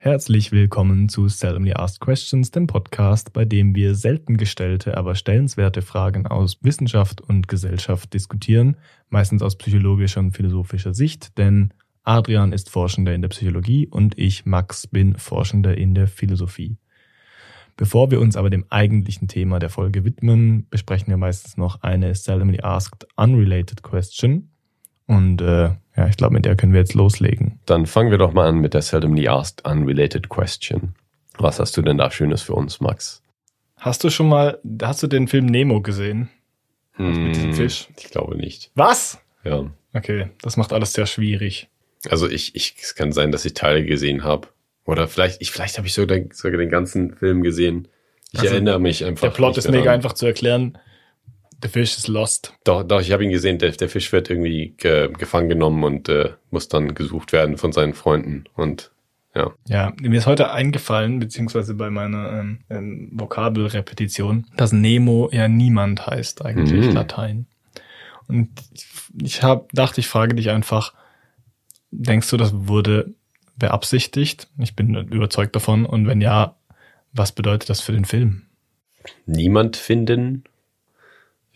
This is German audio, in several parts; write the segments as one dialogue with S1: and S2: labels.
S1: Herzlich willkommen zu Seldomly Asked Questions, dem Podcast, bei dem wir selten gestellte, aber stellenswerte Fragen aus Wissenschaft und Gesellschaft diskutieren, meistens aus psychologischer und philosophischer Sicht, denn Adrian ist Forschender in der Psychologie und ich, Max, bin Forschender in der Philosophie. Bevor wir uns aber dem eigentlichen Thema der Folge widmen, besprechen wir meistens noch eine Seldomly Asked Unrelated Question. Und äh, ja, ich glaube, mit der können wir jetzt loslegen.
S2: Dann fangen wir doch mal an mit der Seldomly Asked Unrelated Question. Was hast du denn da Schönes für uns, Max?
S1: Hast du schon mal, hast du den Film Nemo gesehen?
S2: Hm,
S1: mit diesem Fisch?
S2: Ich glaube nicht.
S1: Was?
S2: Ja.
S1: Okay, das macht alles sehr schwierig.
S2: Also ich, ich, es kann sein, dass ich Teile gesehen habe. Oder vielleicht, ich, vielleicht habe ich sogar, sogar den ganzen Film gesehen. Ich
S1: Also,
S2: erinnere mich einfach.
S1: Der Plot ist mega
S2: daran.
S1: einfach zu erklären. The Fish is lost.
S2: Doch, doch, ich habe ihn gesehen. Der, der Fisch wird irgendwie ge, gefangen genommen und äh, muss dann gesucht werden von seinen Freunden. Und ja,
S1: Ja, mir ist heute eingefallen, beziehungsweise bei meiner ähm, ähm, Vokabelrepetition, dass Nemo ja niemand heißt, eigentlich
S2: Mhm.
S1: Latein. Und ich, ich hab, dachte, ich frage dich einfach, denkst du, das wurde beabsichtigt? Ich bin überzeugt davon. Und wenn ja, was bedeutet das für den Film?
S2: niemand finden.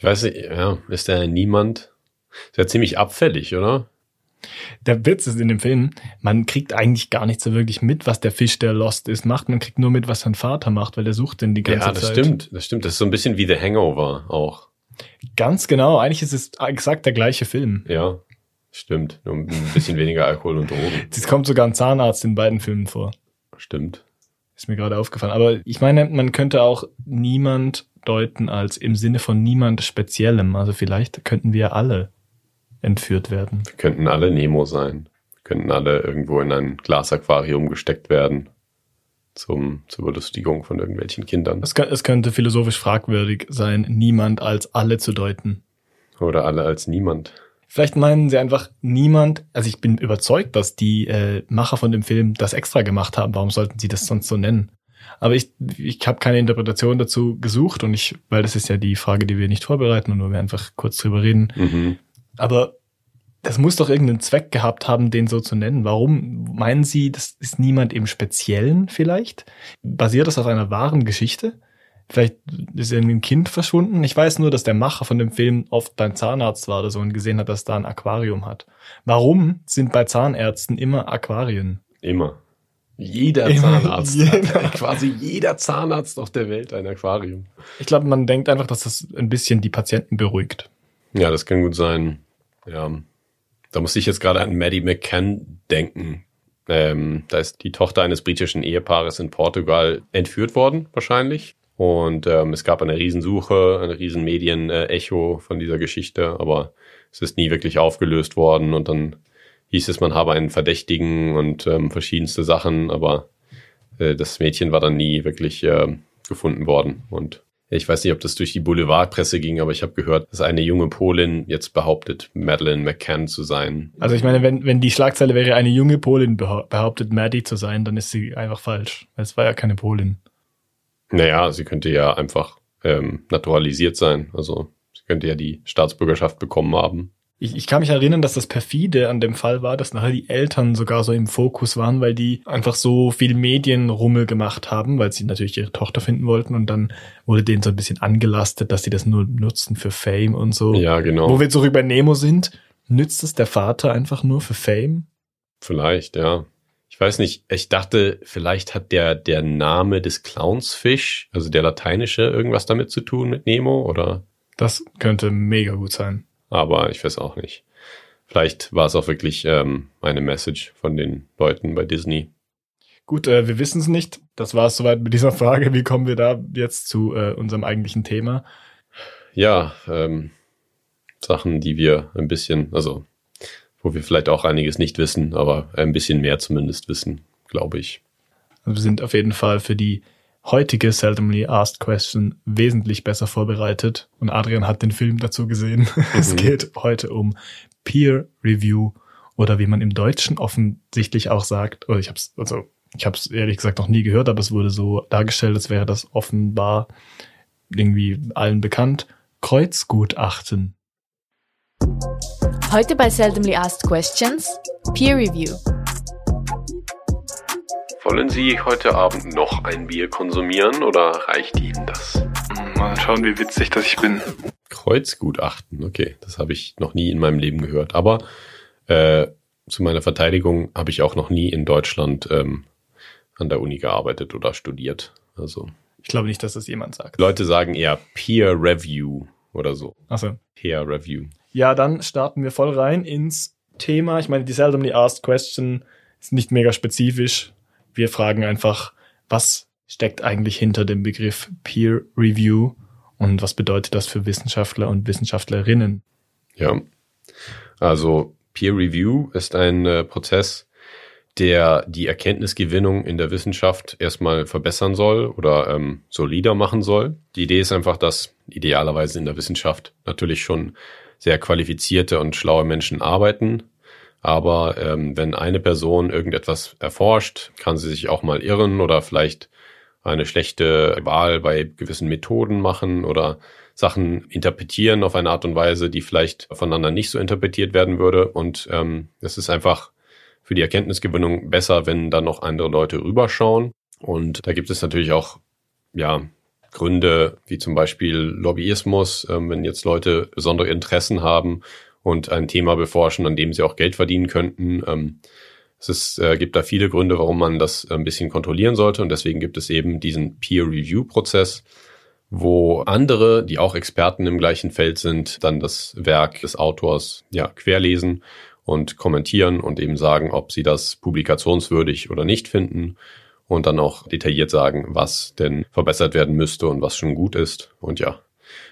S2: Ich weiß nicht, ja, ist der niemand? Ist ja ziemlich abfällig, oder?
S1: Der Witz ist in dem Film, man kriegt eigentlich gar nicht so wirklich mit, was der Fisch, der lost ist, macht. Man kriegt nur mit, was sein Vater macht, weil der sucht den die ganze
S2: ja, das
S1: Zeit.
S2: stimmt, das stimmt. Das ist so ein bisschen wie The Hangover auch.
S1: Ganz genau. Eigentlich ist es exakt der gleiche Film.
S2: Ja, stimmt. Nur ein bisschen weniger Alkohol und Drogen.
S1: Es kommt sogar ein Zahnarzt in beiden Filmen vor.
S2: Stimmt.
S1: Ist mir gerade aufgefallen. Aber ich meine, man könnte auch niemand deuten als im Sinne von niemand Speziellem. Also vielleicht könnten wir alle entführt werden.
S2: Wir könnten alle Nemo sein. Wir könnten alle irgendwo in ein Glasaquarium gesteckt werden. Zum, zur Belustigung von irgendwelchen Kindern.
S1: Es, es könnte philosophisch fragwürdig sein, niemand als alle zu deuten.
S2: Oder alle als niemand.
S1: Vielleicht meinen sie einfach niemand, also ich bin überzeugt, dass die äh, Macher von dem Film das extra gemacht haben. Warum sollten sie das sonst so nennen? Aber ich, ich habe keine Interpretation dazu gesucht und ich, weil das ist ja die Frage, die wir nicht vorbereiten und wo wir einfach kurz drüber reden.
S2: Mhm.
S1: Aber das muss doch irgendeinen Zweck gehabt haben, den so zu nennen. Warum meinen Sie, das ist niemand im Speziellen vielleicht? Basiert das auf einer wahren Geschichte? Vielleicht ist irgendwie ein Kind verschwunden. Ich weiß nur, dass der Macher von dem Film oft beim Zahnarzt war oder so und gesehen hat, dass da ein Aquarium hat. Warum sind bei Zahnärzten immer Aquarien?
S2: Immer. Jeder
S1: Immer,
S2: Zahnarzt.
S1: jeder.
S2: Quasi jeder Zahnarzt auf der Welt ein Aquarium.
S1: Ich glaube, man denkt einfach, dass das ein bisschen die Patienten beruhigt.
S2: Ja, das kann gut sein. Ja. Da muss ich jetzt gerade an Maddie McCann denken. Ähm, da ist die Tochter eines britischen Ehepaares in Portugal entführt worden, wahrscheinlich. Und ähm, es gab eine Riesensuche, eine riesen Medien-Echo von dieser Geschichte, aber es ist nie wirklich aufgelöst worden. Und dann hieß es, man habe einen Verdächtigen und ähm, verschiedenste Sachen, aber äh, das Mädchen war dann nie wirklich ähm, gefunden worden. Und ich weiß nicht, ob das durch die Boulevardpresse ging, aber ich habe gehört, dass eine junge Polin jetzt behauptet, Madeleine McCann zu sein.
S1: Also ich meine, wenn, wenn die Schlagzeile wäre, eine junge Polin behau- behauptet, Maddie zu sein, dann ist sie einfach falsch. Es war ja keine Polin.
S2: Naja, sie könnte ja einfach ähm, naturalisiert sein. Also sie könnte ja die Staatsbürgerschaft bekommen haben.
S1: Ich, ich kann mich erinnern, dass das perfide an dem Fall war, dass nachher die Eltern sogar so im Fokus waren, weil die einfach so viel Medienrummel gemacht haben, weil sie natürlich ihre Tochter finden wollten und dann wurde denen so ein bisschen angelastet, dass sie das nur nutzen für Fame und so.
S2: Ja, genau.
S1: Wo wir zurück bei Nemo sind, nützt es der Vater einfach nur für Fame?
S2: Vielleicht, ja. Ich weiß nicht, ich dachte, vielleicht hat der, der Name des Clownsfisch, also der lateinische, irgendwas damit zu tun mit Nemo, oder?
S1: Das könnte mega gut sein.
S2: Aber ich weiß auch nicht. Vielleicht war es auch wirklich ähm, eine Message von den Leuten bei Disney.
S1: Gut, äh, wir wissen es nicht. Das war es soweit mit dieser Frage. Wie kommen wir da jetzt zu äh, unserem eigentlichen Thema?
S2: Ja, ähm, Sachen, die wir ein bisschen, also wo wir vielleicht auch einiges nicht wissen, aber ein bisschen mehr zumindest wissen, glaube ich.
S1: Also wir sind auf jeden Fall für die heutige Seldomly Asked Question wesentlich besser vorbereitet. Und Adrian hat den Film dazu gesehen. Es
S2: Mhm.
S1: geht heute um Peer Review oder wie man im Deutschen offensichtlich auch sagt, oder ich habe es, also ich habe es ehrlich gesagt noch nie gehört, aber es wurde so dargestellt, als wäre das offenbar irgendwie allen bekannt. Kreuzgutachten.
S3: Heute bei Seldomly Asked Questions Peer Review.
S2: Wollen Sie heute Abend noch ein Bier konsumieren oder reicht Ihnen das?
S1: Mal schauen, wie witzig das ich bin.
S2: Kreuzgutachten, okay, das habe ich noch nie in meinem Leben gehört. Aber äh, zu meiner Verteidigung habe ich auch noch nie in Deutschland ähm, an der Uni gearbeitet oder studiert. Also
S1: ich glaube nicht, dass das jemand sagt.
S2: Leute sagen eher Peer Review oder so.
S1: Achso.
S2: Peer Review.
S1: Ja, dann starten wir voll rein ins Thema. Ich meine, die seldomly asked question ist nicht mega spezifisch. Wir fragen einfach, was steckt eigentlich hinter dem Begriff Peer Review und was bedeutet das für Wissenschaftler und Wissenschaftlerinnen?
S2: Ja, also Peer Review ist ein äh, Prozess, der die Erkenntnisgewinnung in der Wissenschaft erstmal verbessern soll oder ähm, solider machen soll. Die Idee ist einfach, dass idealerweise in der Wissenschaft natürlich schon sehr qualifizierte und schlaue Menschen arbeiten. Aber ähm, wenn eine Person irgendetwas erforscht, kann sie sich auch mal irren oder vielleicht eine schlechte Wahl bei gewissen Methoden machen oder Sachen interpretieren auf eine Art und Weise, die vielleicht voneinander nicht so interpretiert werden würde. Und ähm, es ist einfach für die Erkenntnisgewinnung besser, wenn dann noch andere Leute rüberschauen. Und da gibt es natürlich auch, ja, Gründe wie zum Beispiel Lobbyismus, ähm, wenn jetzt Leute besondere Interessen haben und ein Thema beforschen, an dem sie auch Geld verdienen könnten. Ähm, es ist, äh, gibt da viele Gründe, warum man das ein bisschen kontrollieren sollte und deswegen gibt es eben diesen Peer-Review-Prozess, wo andere, die auch Experten im gleichen Feld sind, dann das Werk des Autors ja querlesen und kommentieren und eben sagen, ob sie das publikationswürdig oder nicht finden und dann auch detailliert sagen, was denn verbessert werden müsste und was schon gut ist. Und ja,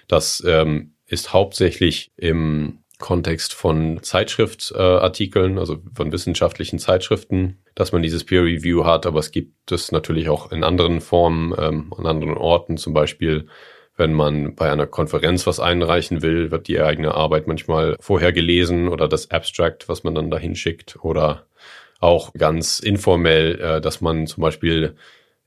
S2: das ähm, ist hauptsächlich im Kontext von Zeitschriftartikeln, also von wissenschaftlichen Zeitschriften, dass man dieses Peer Review hat, aber es gibt es natürlich auch in anderen Formen, ähm, an anderen Orten, zum Beispiel wenn man bei einer Konferenz was einreichen will, wird die eigene Arbeit manchmal vorher gelesen oder das Abstract, was man dann dahin schickt. Oder auch ganz informell, äh, dass man zum Beispiel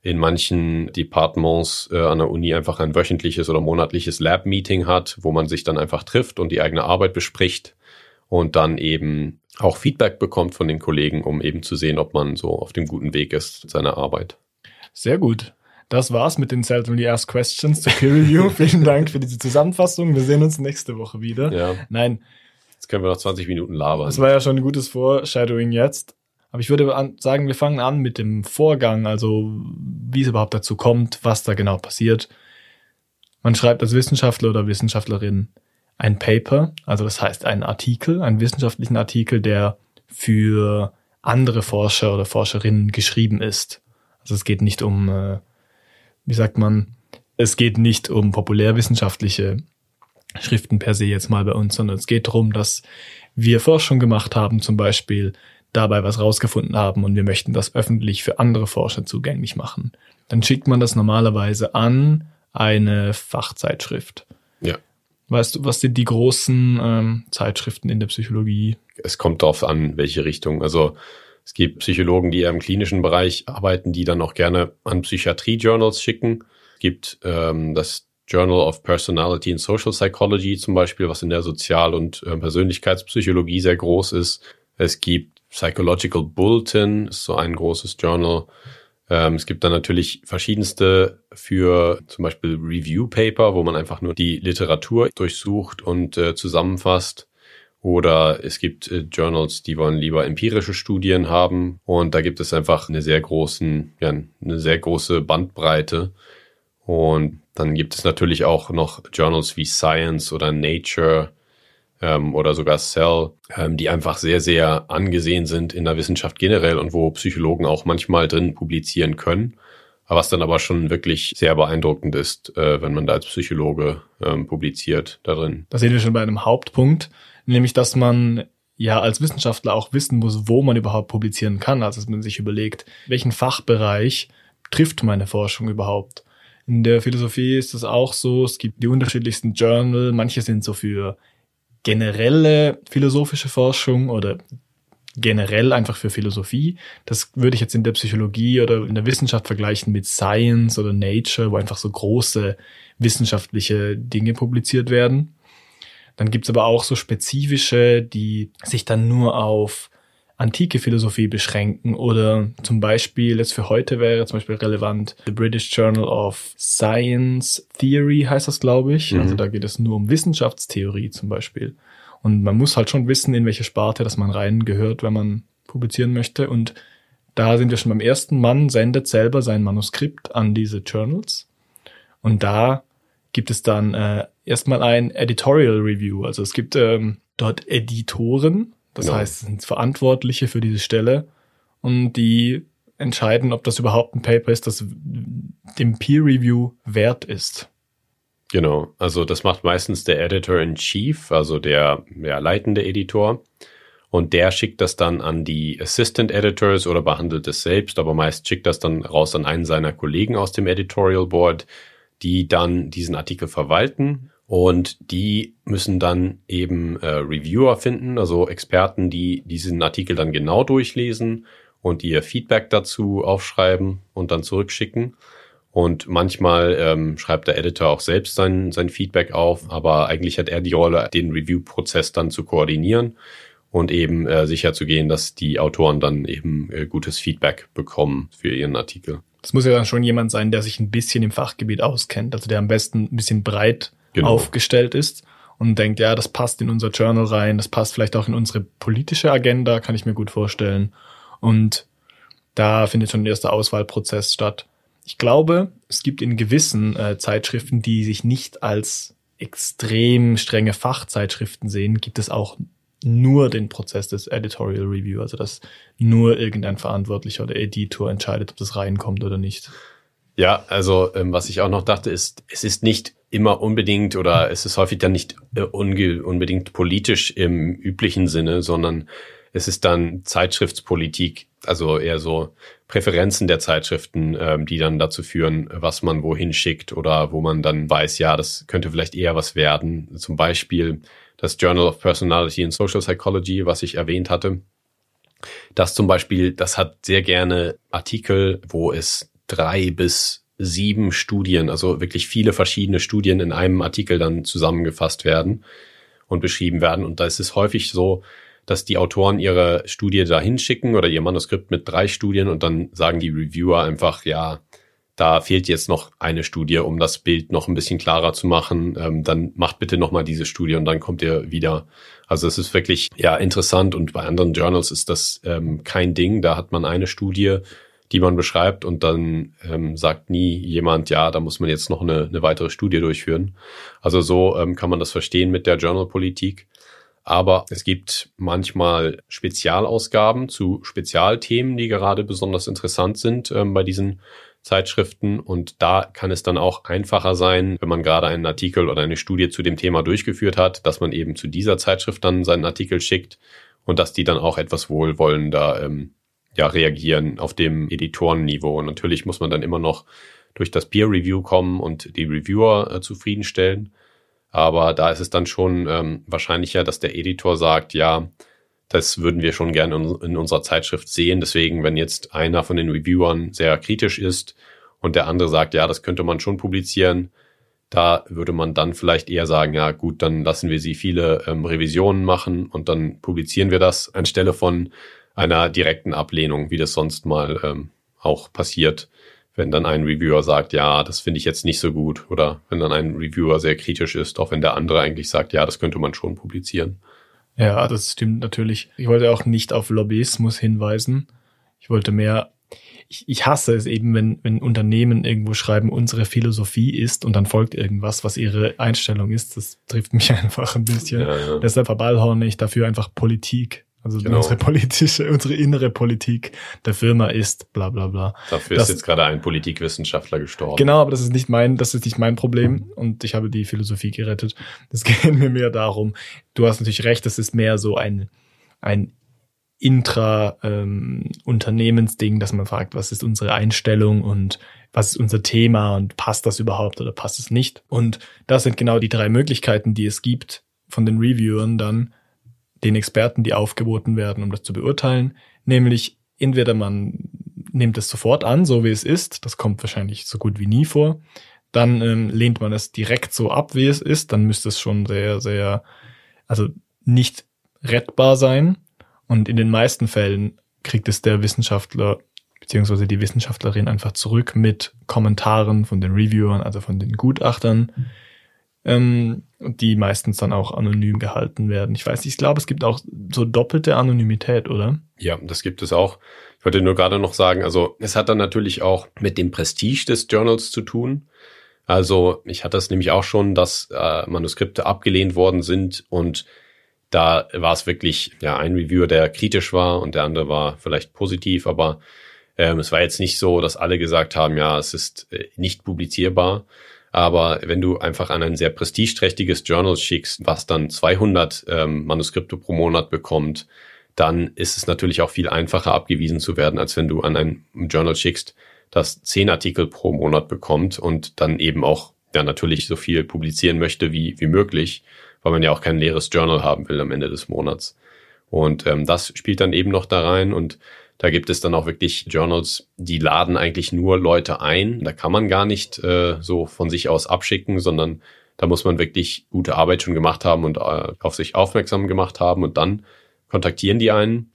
S2: in manchen Departements äh, an der Uni einfach ein wöchentliches oder monatliches Lab-Meeting hat, wo man sich dann einfach trifft und die eigene Arbeit bespricht und dann eben auch Feedback bekommt von den Kollegen, um eben zu sehen, ob man so auf dem guten Weg ist mit seiner Arbeit.
S1: Sehr gut. Das war's mit den Seldomly Asked Questions zu Peer Review. Vielen Dank für diese Zusammenfassung. Wir sehen uns nächste Woche wieder.
S2: Ja.
S1: Nein.
S2: Jetzt können wir noch 20 Minuten labern.
S1: Das war ja schon ein gutes Foreshadowing jetzt. Aber ich würde sagen, wir fangen an mit dem Vorgang, also wie es überhaupt dazu kommt, was da genau passiert. Man schreibt als Wissenschaftler oder Wissenschaftlerin ein Paper, also das heißt einen Artikel, einen wissenschaftlichen Artikel, der für andere Forscher oder Forscherinnen geschrieben ist. Also es geht nicht um, äh, wie sagt man, es geht nicht um populärwissenschaftliche Schriften per se jetzt mal bei uns, sondern es geht darum, dass wir Forschung gemacht haben, zum Beispiel dabei was rausgefunden haben und wir möchten das öffentlich für andere Forscher zugänglich machen. Dann schickt man das normalerweise an eine Fachzeitschrift.
S2: Ja.
S1: Weißt du, was sind die großen ähm, Zeitschriften in der Psychologie?
S2: Es kommt darauf an, welche Richtung. Also es gibt Psychologen, die eher im klinischen Bereich arbeiten, die dann auch gerne an Psychiatrie-Journals schicken. Es gibt ähm, das Journal of Personality and Social Psychology zum Beispiel, was in der Sozial- und äh, Persönlichkeitspsychologie sehr groß ist. Es gibt Psychological Bulletin ist so ein großes Journal. Ähm, es gibt dann natürlich verschiedenste für zum Beispiel Review Paper, wo man einfach nur die Literatur durchsucht und äh, zusammenfasst. Oder es gibt äh, Journals, die wollen lieber empirische Studien haben. Und da gibt es einfach eine sehr großen, ja, eine sehr große Bandbreite. Und dann gibt es natürlich auch noch Journals wie Science oder Nature ähm, oder sogar Cell, ähm, die einfach sehr, sehr angesehen sind in der Wissenschaft generell und wo Psychologen auch manchmal drin publizieren können. Was dann aber schon wirklich sehr beeindruckend ist, äh, wenn man da als Psychologe ähm, publiziert da drin.
S1: Da sehen wir schon bei einem Hauptpunkt, nämlich dass man ja als Wissenschaftler auch wissen muss, wo man überhaupt publizieren kann. Also dass man sich überlegt, welchen Fachbereich trifft meine Forschung überhaupt. In der Philosophie ist es auch so, es gibt die unterschiedlichsten Journal, manche sind so für generelle philosophische Forschung oder generell einfach für Philosophie. Das würde ich jetzt in der Psychologie oder in der Wissenschaft vergleichen mit Science oder Nature, wo einfach so große wissenschaftliche Dinge publiziert werden. Dann gibt's aber auch so spezifische, die sich dann nur auf antike Philosophie beschränken oder zum Beispiel jetzt für heute wäre zum Beispiel relevant The British Journal of Science Theory heißt das, glaube ich. Mhm. Also da geht es nur um Wissenschaftstheorie zum Beispiel. Und man muss halt schon wissen, in welche Sparte das man reingehört, wenn man publizieren möchte. Und da sind wir schon beim ersten Mann, sendet selber sein Manuskript an diese Journals. Und da gibt es dann äh, erstmal ein Editorial Review. Also es gibt ähm, dort Editoren, das genau. heißt, sind Verantwortliche für diese Stelle und die entscheiden, ob das überhaupt ein Paper ist, das dem Peer Review wert ist.
S2: Genau, also das macht meistens der Editor in Chief, also der, der leitende Editor. Und der schickt das dann an die Assistant Editors oder behandelt es selbst, aber meist schickt das dann raus an einen seiner Kollegen aus dem Editorial Board, die dann diesen Artikel verwalten und die müssen dann eben äh, Reviewer finden, also Experten, die diesen Artikel dann genau durchlesen und ihr Feedback dazu aufschreiben und dann zurückschicken. Und manchmal ähm, schreibt der Editor auch selbst sein, sein Feedback auf, aber eigentlich hat er die Rolle, den Review-Prozess dann zu koordinieren und eben äh, sicherzugehen, dass die Autoren dann eben äh, gutes Feedback bekommen für ihren Artikel.
S1: Das muss ja dann schon jemand sein, der sich ein bisschen im Fachgebiet auskennt, also der am besten ein bisschen breit genau. aufgestellt ist und denkt, ja, das passt in unser Journal rein, das passt vielleicht auch in unsere politische Agenda, kann ich mir gut vorstellen. Und da findet schon ein erster Auswahlprozess statt. Ich glaube, es gibt in gewissen äh, Zeitschriften, die sich nicht als extrem strenge Fachzeitschriften sehen, gibt es auch nur den Prozess des Editorial Review, also dass nur irgendein Verantwortlicher oder Editor entscheidet, ob das reinkommt oder nicht.
S2: Ja, also ähm, was ich auch noch dachte, ist, es ist nicht immer unbedingt oder es ist häufig dann nicht äh, unbedingt politisch im üblichen Sinne, sondern es ist dann Zeitschriftspolitik, also eher so Präferenzen der Zeitschriften, ähm, die dann dazu führen, was man wohin schickt oder wo man dann weiß, ja, das könnte vielleicht eher was werden. Zum Beispiel das Journal of Personality and Social Psychology, was ich erwähnt hatte. Das zum Beispiel, das hat sehr gerne Artikel, wo es drei bis sieben Studien, also wirklich viele verschiedene Studien in einem Artikel dann zusammengefasst werden und beschrieben werden. Und da ist es häufig so, dass die Autoren ihre Studie da hinschicken oder ihr Manuskript mit drei Studien und dann sagen die Reviewer einfach, ja, da fehlt jetzt noch eine Studie, um das Bild noch ein bisschen klarer zu machen. Ähm, dann macht bitte nochmal diese Studie und dann kommt ihr wieder. Also es ist wirklich ja interessant und bei anderen Journals ist das ähm, kein Ding. Da hat man eine Studie die man beschreibt und dann ähm, sagt nie jemand, ja, da muss man jetzt noch eine, eine weitere Studie durchführen. Also so ähm, kann man das verstehen mit der Journalpolitik. Aber es gibt manchmal Spezialausgaben zu Spezialthemen, die gerade besonders interessant sind ähm, bei diesen Zeitschriften. Und da kann es dann auch einfacher sein, wenn man gerade einen Artikel oder eine Studie zu dem Thema durchgeführt hat, dass man eben zu dieser Zeitschrift dann seinen Artikel schickt und dass die dann auch etwas wohlwollender ähm, ja, reagieren auf dem Editorenniveau. Und natürlich muss man dann immer noch durch das Peer Review kommen und die Reviewer äh, zufriedenstellen. Aber da ist es dann schon ähm, wahrscheinlicher, dass der Editor sagt, ja, das würden wir schon gerne in, in unserer Zeitschrift sehen. Deswegen, wenn jetzt einer von den Reviewern sehr kritisch ist und der andere sagt, ja, das könnte man schon publizieren, da würde man dann vielleicht eher sagen, ja gut, dann lassen wir sie viele ähm, Revisionen machen und dann publizieren wir das anstelle von einer direkten Ablehnung, wie das sonst mal ähm, auch passiert, wenn dann ein Reviewer sagt, ja, das finde ich jetzt nicht so gut, oder wenn dann ein Reviewer sehr kritisch ist, auch wenn der andere eigentlich sagt, ja, das könnte man schon publizieren.
S1: Ja, das stimmt natürlich. Ich wollte auch nicht auf Lobbyismus hinweisen. Ich wollte mehr, ich, ich hasse es eben, wenn, wenn Unternehmen irgendwo schreiben, unsere Philosophie ist und dann folgt irgendwas, was ihre Einstellung ist. Das trifft mich einfach ein bisschen. Ja, ja. Deshalb verballhorne ich dafür einfach Politik. Also genau. unsere politische, unsere innere Politik der Firma ist bla bla bla.
S2: Dafür das, ist jetzt gerade ein Politikwissenschaftler gestorben.
S1: Genau, aber das ist nicht mein, das ist nicht mein Problem und ich habe die Philosophie gerettet. Es geht mir mehr darum, du hast natürlich recht, das ist mehr so ein, ein Intra-Unternehmensding, ähm, dass man fragt, was ist unsere Einstellung und was ist unser Thema und passt das überhaupt oder passt es nicht? Und das sind genau die drei Möglichkeiten, die es gibt von den Reviewern dann den Experten, die aufgeboten werden, um das zu beurteilen. Nämlich entweder man nimmt es sofort an, so wie es ist, das kommt wahrscheinlich so gut wie nie vor. Dann ähm, lehnt man es direkt so ab, wie es ist, dann müsste es schon sehr, sehr, also nicht rettbar sein. Und in den meisten Fällen kriegt es der Wissenschaftler beziehungsweise die Wissenschaftlerin einfach zurück mit Kommentaren von den Reviewern, also von den Gutachtern, ähm, die meistens dann auch anonym gehalten werden. Ich weiß nicht, ich glaube, es gibt auch so doppelte Anonymität, oder?
S2: Ja, das gibt es auch. Ich wollte nur gerade noch sagen, also es hat dann natürlich auch mit dem Prestige des Journals zu tun. Also ich hatte es nämlich auch schon, dass äh, Manuskripte abgelehnt worden sind und da war es wirklich ja ein Reviewer, der kritisch war und der andere war vielleicht positiv, aber ähm, es war jetzt nicht so, dass alle gesagt haben, ja, es ist äh, nicht publizierbar. Aber wenn du einfach an ein sehr prestigeträchtiges Journal schickst, was dann 200 ähm, Manuskripte pro Monat bekommt, dann ist es natürlich auch viel einfacher abgewiesen zu werden, als wenn du an ein Journal schickst, das zehn Artikel pro Monat bekommt und dann eben auch ja natürlich so viel publizieren möchte wie, wie möglich, weil man ja auch kein leeres Journal haben will am Ende des Monats. Und ähm, das spielt dann eben noch da rein und da gibt es dann auch wirklich Journals, die laden eigentlich nur Leute ein. Da kann man gar nicht äh, so von sich aus abschicken, sondern da muss man wirklich gute Arbeit schon gemacht haben und äh, auf sich aufmerksam gemacht haben und dann kontaktieren die einen.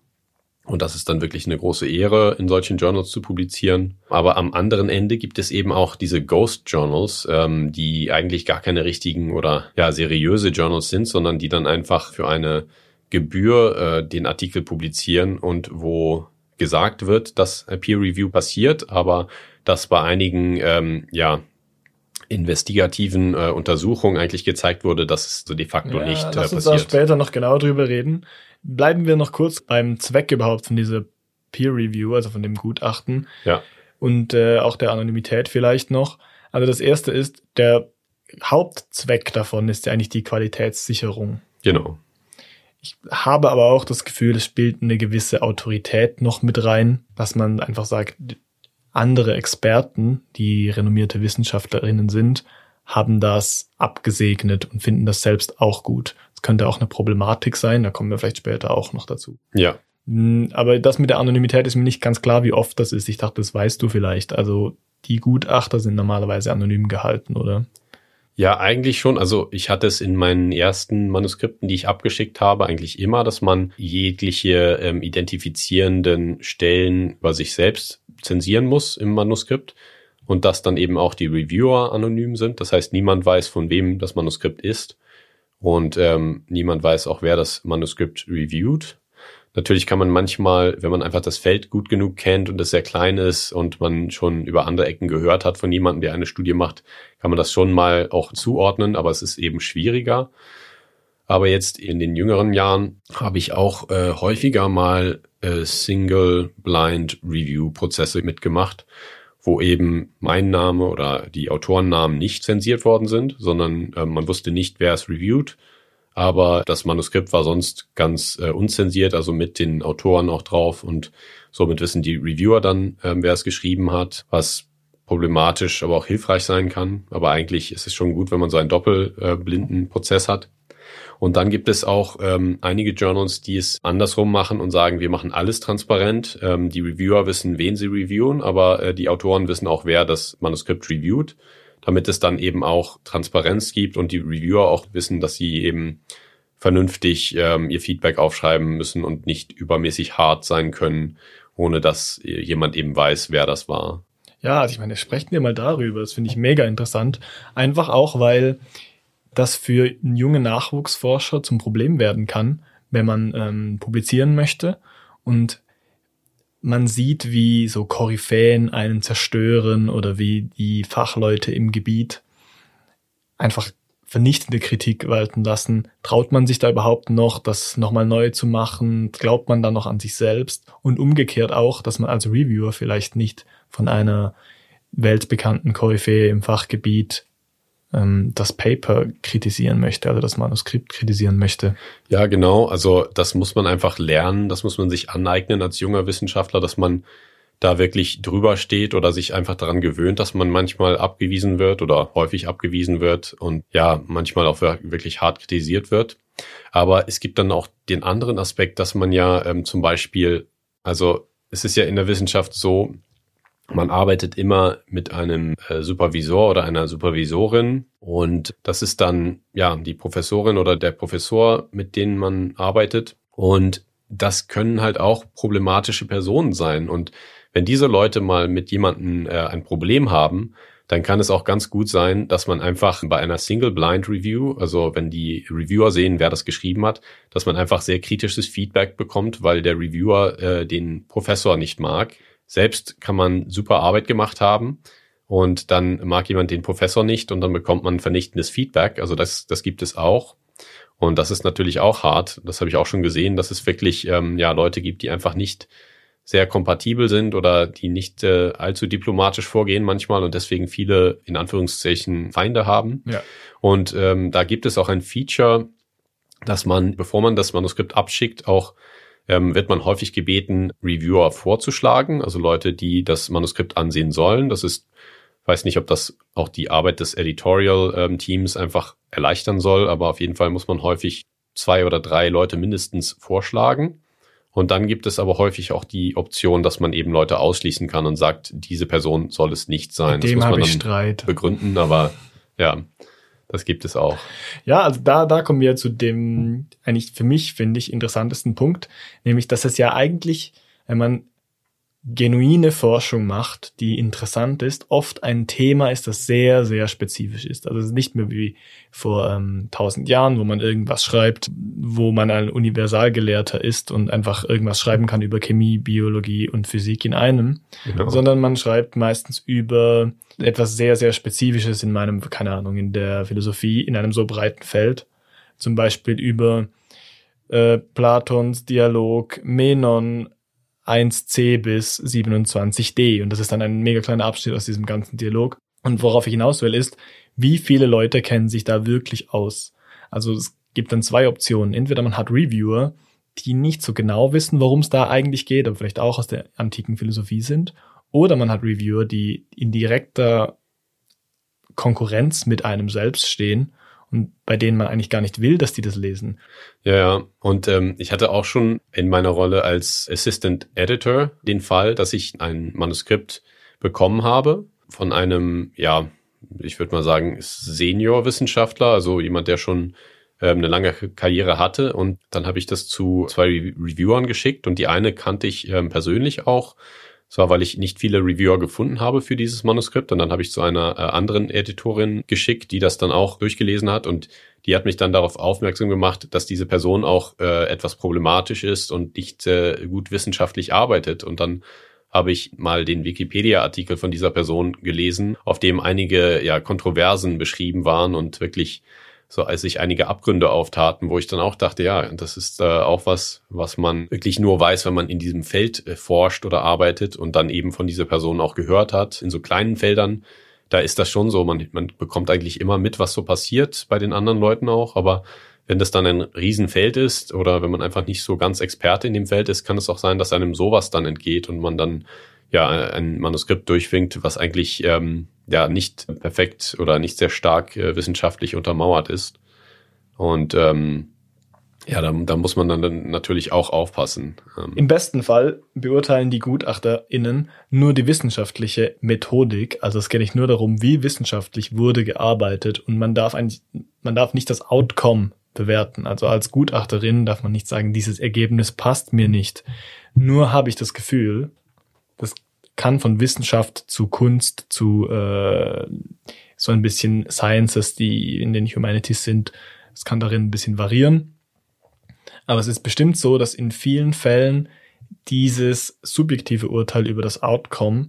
S2: Und das ist dann wirklich eine große Ehre, in solchen Journals zu publizieren. Aber am anderen Ende gibt es eben auch diese Ghost Journals, ähm, die eigentlich gar keine richtigen oder ja seriöse Journals sind, sondern die dann einfach für eine Gebühr äh, den Artikel publizieren und wo gesagt wird, dass Peer Review passiert, aber dass bei einigen ähm, ja investigativen äh, Untersuchungen eigentlich gezeigt wurde, dass es so de facto ja, nicht äh, lass
S1: uns passiert. da später noch genau drüber reden. Bleiben wir noch kurz beim Zweck überhaupt von dieser Peer Review, also von dem Gutachten.
S2: Ja.
S1: Und äh, auch der Anonymität vielleicht noch. Also das erste ist, der Hauptzweck davon ist ja eigentlich die Qualitätssicherung.
S2: Genau.
S1: Ich habe aber auch das Gefühl, es spielt eine gewisse Autorität noch mit rein, dass man einfach sagt, andere Experten, die renommierte Wissenschaftlerinnen sind, haben das abgesegnet und finden das selbst auch gut. Das könnte auch eine Problematik sein, da kommen wir vielleicht später auch noch dazu.
S2: Ja.
S1: Hm, aber das mit der Anonymität ist mir nicht ganz klar, wie oft das ist. Ich dachte, das weißt du vielleicht. Also die Gutachter sind normalerweise anonym gehalten, oder?
S2: Ja, eigentlich schon. Also ich hatte es in meinen ersten Manuskripten, die ich abgeschickt habe, eigentlich immer, dass man jegliche ähm, identifizierenden Stellen über sich selbst zensieren muss im Manuskript und dass dann eben auch die Reviewer anonym sind. Das heißt, niemand weiß, von wem das Manuskript ist und ähm, niemand weiß auch, wer das Manuskript reviewt. Natürlich kann man manchmal, wenn man einfach das Feld gut genug kennt und es sehr klein ist und man schon über andere Ecken gehört hat von jemandem, der eine Studie macht, kann man das schon mal auch zuordnen, aber es ist eben schwieriger. Aber jetzt in den jüngeren Jahren habe ich auch äh, häufiger mal äh, Single Blind Review Prozesse mitgemacht, wo eben mein Name oder die Autorennamen nicht zensiert worden sind, sondern äh, man wusste nicht, wer es reviewt aber das Manuskript war sonst ganz äh, unzensiert, also mit den Autoren auch drauf und somit wissen die Reviewer dann, ähm, wer es geschrieben hat, was problematisch, aber auch hilfreich sein kann. Aber eigentlich ist es schon gut, wenn man so einen doppelblinden äh, Prozess hat. Und dann gibt es auch ähm, einige Journals, die es andersrum machen und sagen, wir machen alles transparent. Ähm, die Reviewer wissen, wen sie reviewen, aber äh, die Autoren wissen auch, wer das Manuskript reviewt damit es dann eben auch Transparenz gibt und die Reviewer auch wissen, dass sie eben vernünftig ähm, ihr Feedback aufschreiben müssen und nicht übermäßig hart sein können, ohne dass jemand eben weiß, wer das war.
S1: Ja, also ich meine, sprechen wir mal darüber. Das finde ich mega interessant. Einfach auch, weil das für einen jungen Nachwuchsforscher zum Problem werden kann, wenn man ähm, publizieren möchte und man sieht, wie so Koryphäen einen zerstören oder wie die Fachleute im Gebiet einfach vernichtende Kritik walten lassen. Traut man sich da überhaupt noch, das nochmal neu zu machen? Glaubt man da noch an sich selbst? Und umgekehrt auch, dass man als Reviewer vielleicht nicht von einer weltbekannten Koryphäe im Fachgebiet ähm, das Paper kritisieren möchte, also das Manuskript kritisieren möchte.
S2: Ja, genau. Also das muss man einfach lernen, das muss man sich aneignen als junger Wissenschaftler, dass man da wirklich drüber steht oder sich einfach daran gewöhnt, dass man manchmal abgewiesen wird oder häufig abgewiesen wird und ja, manchmal auch wirklich hart kritisiert wird. Aber es gibt dann auch den anderen Aspekt, dass man ja ähm, zum Beispiel, also es ist ja in der Wissenschaft so, man arbeitet immer mit einem äh, Supervisor oder einer Supervisorin und das ist dann ja die Professorin oder der Professor, mit denen man arbeitet. Und das können halt auch problematische Personen sein. Und wenn diese Leute mal mit jemandem äh, ein Problem haben, dann kann es auch ganz gut sein, dass man einfach bei einer Single Blind Review, also wenn die Reviewer sehen, wer das geschrieben hat, dass man einfach sehr kritisches Feedback bekommt, weil der Reviewer äh, den Professor nicht mag. Selbst kann man super Arbeit gemacht haben und dann mag jemand den Professor nicht und dann bekommt man vernichtendes Feedback. Also das, das gibt es auch. Und das ist natürlich auch hart. Das habe ich auch schon gesehen, dass es wirklich ähm, ja Leute gibt, die einfach nicht sehr kompatibel sind oder die nicht äh, allzu diplomatisch vorgehen manchmal und deswegen viele in Anführungszeichen Feinde haben. Ja. Und ähm, da gibt es auch ein Feature, dass man, bevor man das Manuskript abschickt, auch ähm, wird man häufig gebeten, Reviewer vorzuschlagen, also Leute, die das Manuskript ansehen sollen. Das ist, weiß nicht, ob das auch die Arbeit des Editorial-Teams ähm, einfach erleichtern soll, aber auf jeden Fall muss man häufig zwei oder drei Leute mindestens vorschlagen. Und dann gibt es aber häufig auch die Option, dass man eben Leute ausschließen kann und sagt, diese Person soll es nicht sein.
S1: Mit dem habe ich Streit.
S2: Begründen, aber ja, das gibt es auch.
S1: Ja, also da, da kommen wir zu dem eigentlich für mich, finde ich, interessantesten Punkt, nämlich, dass es ja eigentlich, wenn man genuine Forschung macht, die interessant ist, oft ein Thema ist, das sehr, sehr spezifisch ist. Also es ist nicht mehr wie vor ähm, tausend Jahren, wo man irgendwas schreibt, wo man ein Universalgelehrter ist und einfach irgendwas schreiben kann über Chemie, Biologie und Physik in einem, genau. sondern man schreibt meistens über etwas sehr, sehr Spezifisches in meinem, keine Ahnung, in der Philosophie, in einem so breiten Feld. Zum Beispiel über äh, Platons Dialog, Menon, 1c bis 27d. Und das ist dann ein mega kleiner Abschnitt aus diesem ganzen Dialog. Und worauf ich hinaus will, ist, wie viele Leute kennen sich da wirklich aus? Also es gibt dann zwei Optionen. Entweder man hat Reviewer, die nicht so genau wissen, worum es da eigentlich geht, aber vielleicht auch aus der antiken Philosophie sind. Oder man hat Reviewer, die in direkter Konkurrenz mit einem selbst stehen und bei denen man eigentlich gar nicht will, dass die das lesen.
S2: Ja, ja. Und ähm, ich hatte auch schon in meiner Rolle als Assistant Editor den Fall, dass ich ein Manuskript bekommen habe von einem, ja, ich würde mal sagen, Senior-Wissenschaftler, also jemand, der schon ähm, eine lange Karriere hatte. Und dann habe ich das zu zwei Re Reviewern geschickt und die eine kannte ich ähm, persönlich auch zwar, weil ich nicht viele Reviewer gefunden habe für dieses Manuskript und dann habe ich zu einer äh, anderen Editorin geschickt, die das dann auch durchgelesen hat und die hat mich dann darauf aufmerksam gemacht, dass diese Person auch äh, etwas problematisch ist und nicht äh, gut wissenschaftlich arbeitet. Und dann habe ich mal den Wikipedia-Artikel von dieser Person gelesen, auf dem einige ja Kontroversen beschrieben waren und wirklich so als sich einige Abgründe auftaten, wo ich dann auch dachte, ja, das ist äh, auch was, was man wirklich nur weiß, wenn man in diesem Feld äh, forscht oder arbeitet und dann eben von dieser Person auch gehört hat, in so kleinen Feldern. Da ist das schon so, man, man bekommt eigentlich immer mit, was so passiert bei den anderen Leuten auch, aber wenn das dann ein Riesenfeld ist oder wenn man einfach nicht so ganz Experte in dem Feld ist, kann es auch sein, dass einem sowas dann entgeht und man dann ja ein Manuskript durchwinkt, was eigentlich ähm, ja nicht perfekt oder nicht sehr stark äh, wissenschaftlich untermauert ist. Und ähm, ja, da, da muss man dann natürlich auch aufpassen.
S1: Ähm. Im besten Fall beurteilen die GutachterInnen nur die wissenschaftliche Methodik. Also es geht nicht nur darum, wie wissenschaftlich wurde gearbeitet und man darf eigentlich, man darf nicht das Outcome bewerten. Also als Gutachterin darf man nicht sagen, dieses Ergebnis passt mir nicht. Nur habe ich das Gefühl, das kann von Wissenschaft zu Kunst zu äh, so ein bisschen Sciences, die in den Humanities sind. Es kann darin ein bisschen variieren. Aber es ist bestimmt so, dass in vielen Fällen dieses subjektive Urteil über das Outcome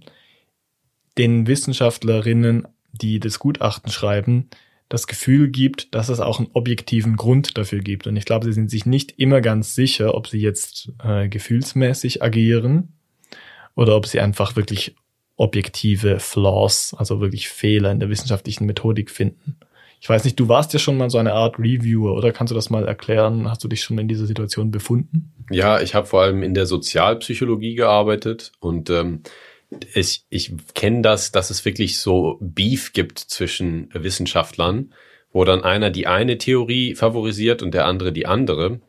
S1: den Wissenschaftlerinnen, die das Gutachten schreiben, das Gefühl gibt, dass es auch einen objektiven Grund dafür gibt. Und ich glaube, sie sind sich nicht immer ganz sicher, ob sie jetzt äh, gefühlsmäßig agieren oder ob sie einfach wirklich objektive Flaws, also wirklich Fehler in der wissenschaftlichen Methodik finden. Ich weiß nicht, du warst ja schon mal so eine Art Reviewer, oder kannst du das mal erklären? Hast du dich schon in dieser Situation befunden?
S2: Ja, ich habe vor allem in der Sozialpsychologie gearbeitet und ähm, ich, ich kenne das, dass es wirklich so Beef gibt zwischen Wissenschaftlern, wo dann einer die eine Theorie favorisiert und der andere die andere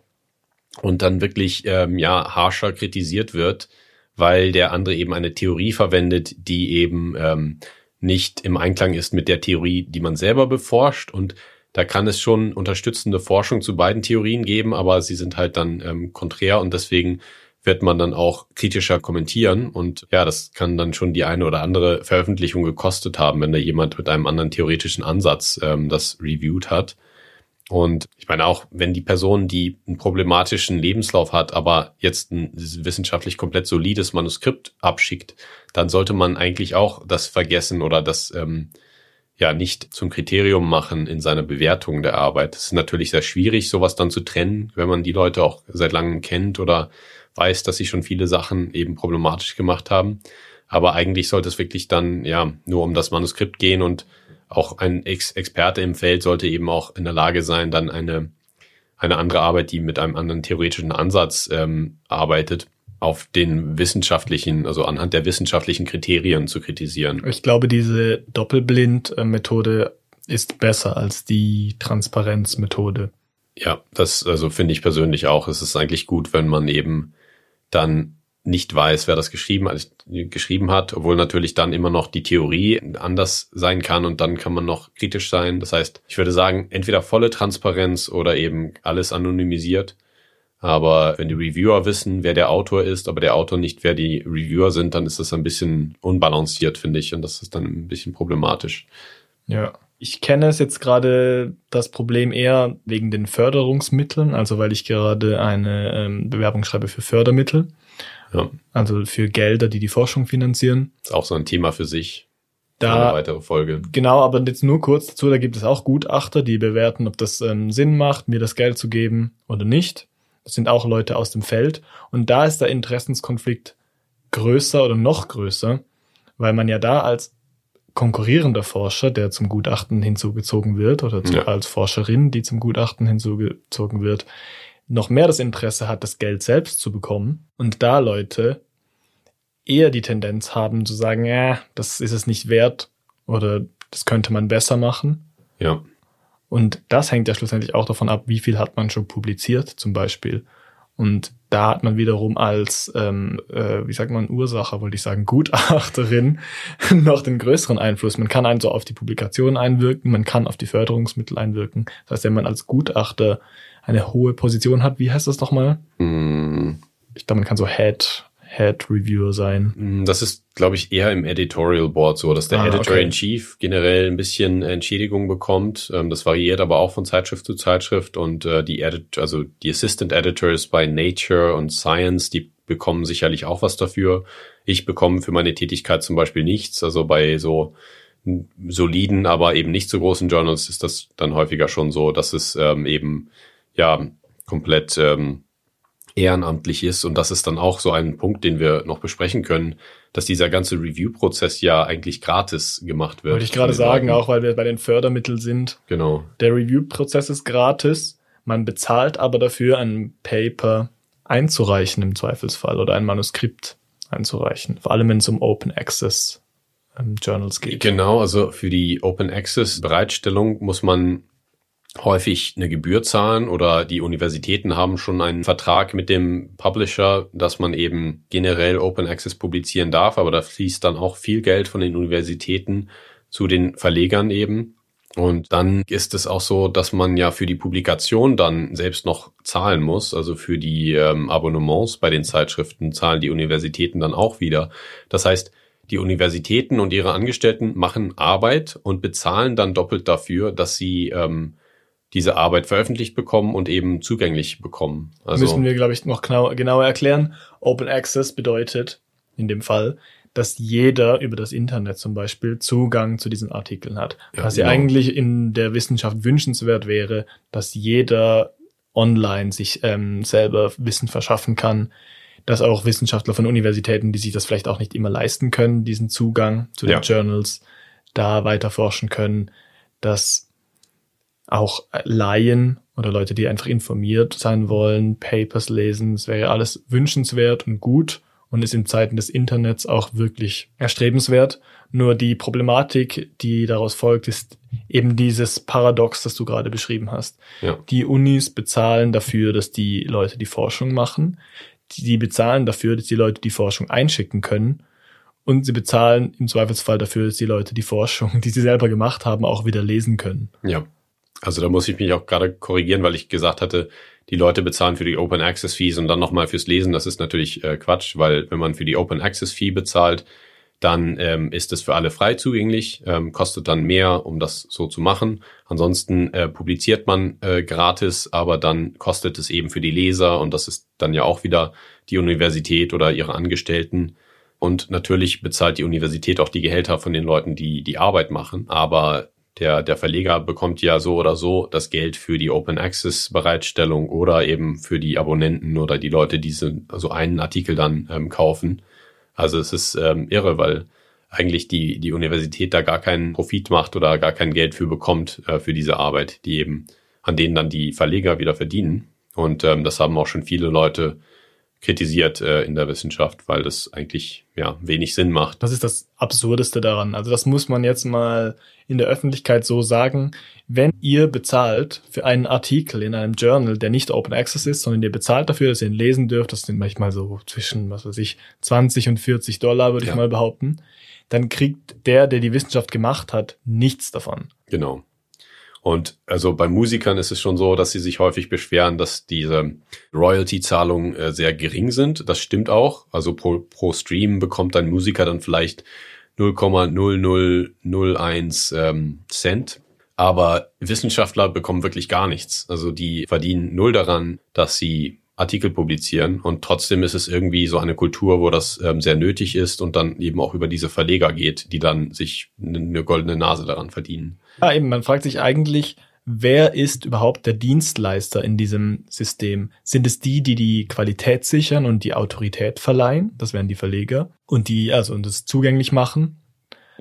S2: und dann wirklich ähm, ja harscher kritisiert wird weil der andere eben eine Theorie verwendet, die eben ähm, nicht im Einklang ist mit der Theorie, die man selber beforscht. Und da kann es schon unterstützende Forschung zu beiden Theorien geben, aber sie sind halt dann ähm, konträr und deswegen wird man dann auch kritischer kommentieren. Und ja, das kann dann schon die eine oder andere Veröffentlichung gekostet haben, wenn da jemand mit einem anderen theoretischen Ansatz ähm, das reviewed hat. Und ich meine auch, wenn die Person, die einen problematischen Lebenslauf hat, aber jetzt ein wissenschaftlich komplett solides Manuskript abschickt, dann sollte man eigentlich auch das vergessen oder das ähm, ja nicht zum Kriterium machen in seiner Bewertung der Arbeit. Es ist natürlich sehr schwierig, sowas dann zu trennen, wenn man die Leute auch seit langem kennt oder weiß, dass sie schon viele Sachen eben problematisch gemacht haben. Aber eigentlich sollte es wirklich dann ja nur um das Manuskript gehen und auch ein Ex Experte im Feld sollte eben auch in der Lage sein, dann eine, eine andere Arbeit, die mit einem anderen theoretischen Ansatz ähm, arbeitet, auf den wissenschaftlichen, also anhand der wissenschaftlichen Kriterien zu kritisieren.
S1: Ich glaube, diese Doppelblind-Methode ist besser als die Transparenzmethode.
S2: Ja, das also finde ich persönlich auch. Es ist eigentlich gut, wenn man eben dann nicht weiß, wer das geschrieben, geschrieben hat, obwohl natürlich dann immer noch die Theorie anders sein kann und dann kann man noch kritisch sein. Das heißt, ich würde sagen, entweder volle Transparenz oder eben alles anonymisiert. Aber wenn die Reviewer wissen, wer der Autor ist, aber der Autor nicht, wer die Reviewer sind, dann ist das ein bisschen unbalanciert, finde ich. Und das ist dann ein bisschen problematisch.
S1: Ja. Ich kenne es jetzt gerade das Problem eher wegen den Förderungsmitteln, also weil ich gerade eine ähm, Bewerbung schreibe für Fördermittel. Ja. Also für Gelder, die die Forschung finanzieren.
S2: Ist auch so ein Thema für sich.
S1: Da, eine weitere Folge. Genau, aber jetzt nur kurz dazu, da gibt es auch Gutachter, die bewerten, ob das ähm, Sinn macht, mir das Geld zu geben oder nicht. Das sind auch Leute aus dem Feld. Und da ist der Interessenskonflikt größer oder noch größer, weil man ja da als konkurrierender Forscher, der zum Gutachten hinzugezogen wird, oder zu, ja. als Forscherin, die zum Gutachten hinzugezogen wird, noch mehr das Interesse hat, das Geld selbst zu bekommen. Und da Leute eher die Tendenz haben zu sagen, ja, das ist es nicht wert oder das könnte man besser machen.
S2: Ja.
S1: Und das hängt ja schlussendlich auch davon ab, wie viel hat man schon publiziert, zum Beispiel. Und da hat man wiederum als, ähm, äh, wie sagt man, Ursacher, wollte ich sagen, Gutachterin noch den größeren Einfluss. Man kann also auf die Publikation einwirken, man kann auf die Förderungsmittel einwirken. Das heißt, wenn man als Gutachter eine hohe Position hat, wie heißt das nochmal? Mm. Ich glaube, man kann so Head Head Reviewer sein?
S2: Mm, das ist, glaube ich, eher im Editorial Board so, dass der ah, Editor in Chief generell ein bisschen Entschädigung bekommt. Ähm, das variiert aber auch von Zeitschrift zu Zeitschrift und äh, die Edit also die Assistant Editors bei Nature und Science, die bekommen sicherlich auch was dafür. Ich bekomme für meine Tätigkeit zum Beispiel nichts. Also bei so soliden, aber eben nicht so großen Journals ist das dann häufiger schon so, dass es ähm, eben ja komplett ähm, ehrenamtlich ist. Und das ist dann auch so ein Punkt, den wir noch besprechen können, dass dieser ganze Review-Prozess ja eigentlich gratis gemacht wird.
S1: Wollte ich gerade sagen, auch weil wir bei den Fördermitteln sind.
S2: Genau.
S1: Der Review-Prozess ist gratis. Man bezahlt aber dafür, ein Paper einzureichen im Zweifelsfall oder ein Manuskript einzureichen. Vor allem, wenn es um Open Access ähm, Journals geht.
S2: Genau, also für die Open Access Bereitstellung muss man häufig eine Gebühr zahlen oder die Universitäten haben schon einen Vertrag mit dem Publisher, dass man eben generell Open Access publizieren darf, aber da fließt dann auch viel Geld von den Universitäten zu den Verlegern eben. Und dann ist es auch so, dass man ja für die Publikation dann selbst noch zahlen muss. Also für die ähm, Abonnements bei den Zeitschriften zahlen die Universitäten dann auch wieder. Das heißt, die Universitäten und ihre Angestellten machen Arbeit und bezahlen dann doppelt dafür, dass sie ähm, diese Arbeit veröffentlicht bekommen und eben zugänglich bekommen.
S1: Also müssen wir, glaube ich, noch genau, genauer erklären. Open Access bedeutet in dem Fall, dass jeder über das Internet zum Beispiel Zugang zu diesen Artikeln hat. Ja, Was ja genau. eigentlich in der Wissenschaft wünschenswert wäre, dass jeder online sich ähm, selber Wissen verschaffen kann, dass auch Wissenschaftler von Universitäten, die sich das vielleicht auch nicht immer leisten können, diesen Zugang zu den ja. Journals, da weiter forschen können, dass auch Laien oder Leute, die einfach informiert sein wollen, Papers lesen. Es wäre alles wünschenswert und gut und ist in Zeiten des Internets auch wirklich erstrebenswert. Nur die Problematik, die daraus folgt, ist eben dieses Paradox, das du gerade beschrieben hast. Ja. Die Unis bezahlen dafür, dass die Leute die Forschung machen. Die bezahlen dafür, dass die Leute die Forschung einschicken können. Und sie bezahlen im Zweifelsfall dafür, dass die Leute die Forschung, die sie selber gemacht haben, auch wieder lesen können.
S2: Ja. Also da muss ich mich auch gerade korrigieren, weil ich gesagt hatte, die Leute bezahlen für die Open Access Fees und dann nochmal fürs Lesen. Das ist natürlich äh, Quatsch, weil wenn man für die Open Access Fee bezahlt, dann ähm, ist es für alle frei zugänglich, ähm, kostet dann mehr, um das so zu machen. Ansonsten äh, publiziert man äh, gratis, aber dann kostet es eben für die Leser und das ist dann ja auch wieder die Universität oder ihre Angestellten. Und natürlich bezahlt die Universität auch die Gehälter von den Leuten, die die Arbeit machen. Aber der, der Verleger bekommt ja so oder so das Geld für die Open Access Bereitstellung oder eben für die Abonnenten oder die Leute, die so also einen Artikel dann ähm, kaufen. Also es ist ähm, irre, weil eigentlich die, die Universität da gar keinen Profit macht oder gar kein Geld für bekommt äh, für diese Arbeit, die eben, an denen dann die Verleger wieder verdienen. Und ähm, das haben auch schon viele Leute kritisiert äh, in der Wissenschaft, weil das eigentlich ja wenig Sinn macht.
S1: Das ist das Absurdeste daran. Also das muss man jetzt mal in der Öffentlichkeit so sagen. Wenn ihr bezahlt für einen Artikel in einem Journal, der nicht Open Access ist, sondern ihr bezahlt dafür, dass ihr ihn lesen dürft, das sind manchmal so zwischen, was weiß ich, 20 und 40 Dollar, würde ja. ich mal behaupten, dann kriegt der, der die Wissenschaft gemacht hat, nichts davon.
S2: Genau. Und also bei Musikern ist es schon so, dass sie sich häufig beschweren, dass diese Royalty-Zahlungen äh, sehr gering sind. Das stimmt auch. Also pro, pro Stream bekommt ein Musiker dann vielleicht 0,0001 ähm, Cent. Aber Wissenschaftler bekommen wirklich gar nichts. Also die verdienen null daran, dass sie Artikel publizieren und trotzdem ist es irgendwie so eine Kultur, wo das ähm, sehr nötig ist und dann eben auch über diese Verleger geht, die dann sich eine goldene Nase daran verdienen.
S1: Ja, eben, man fragt sich eigentlich, wer ist überhaupt der Dienstleister in diesem System? Sind es die, die die Qualität sichern und die Autorität verleihen? Das wären die Verleger. Und die, also, und das zugänglich machen.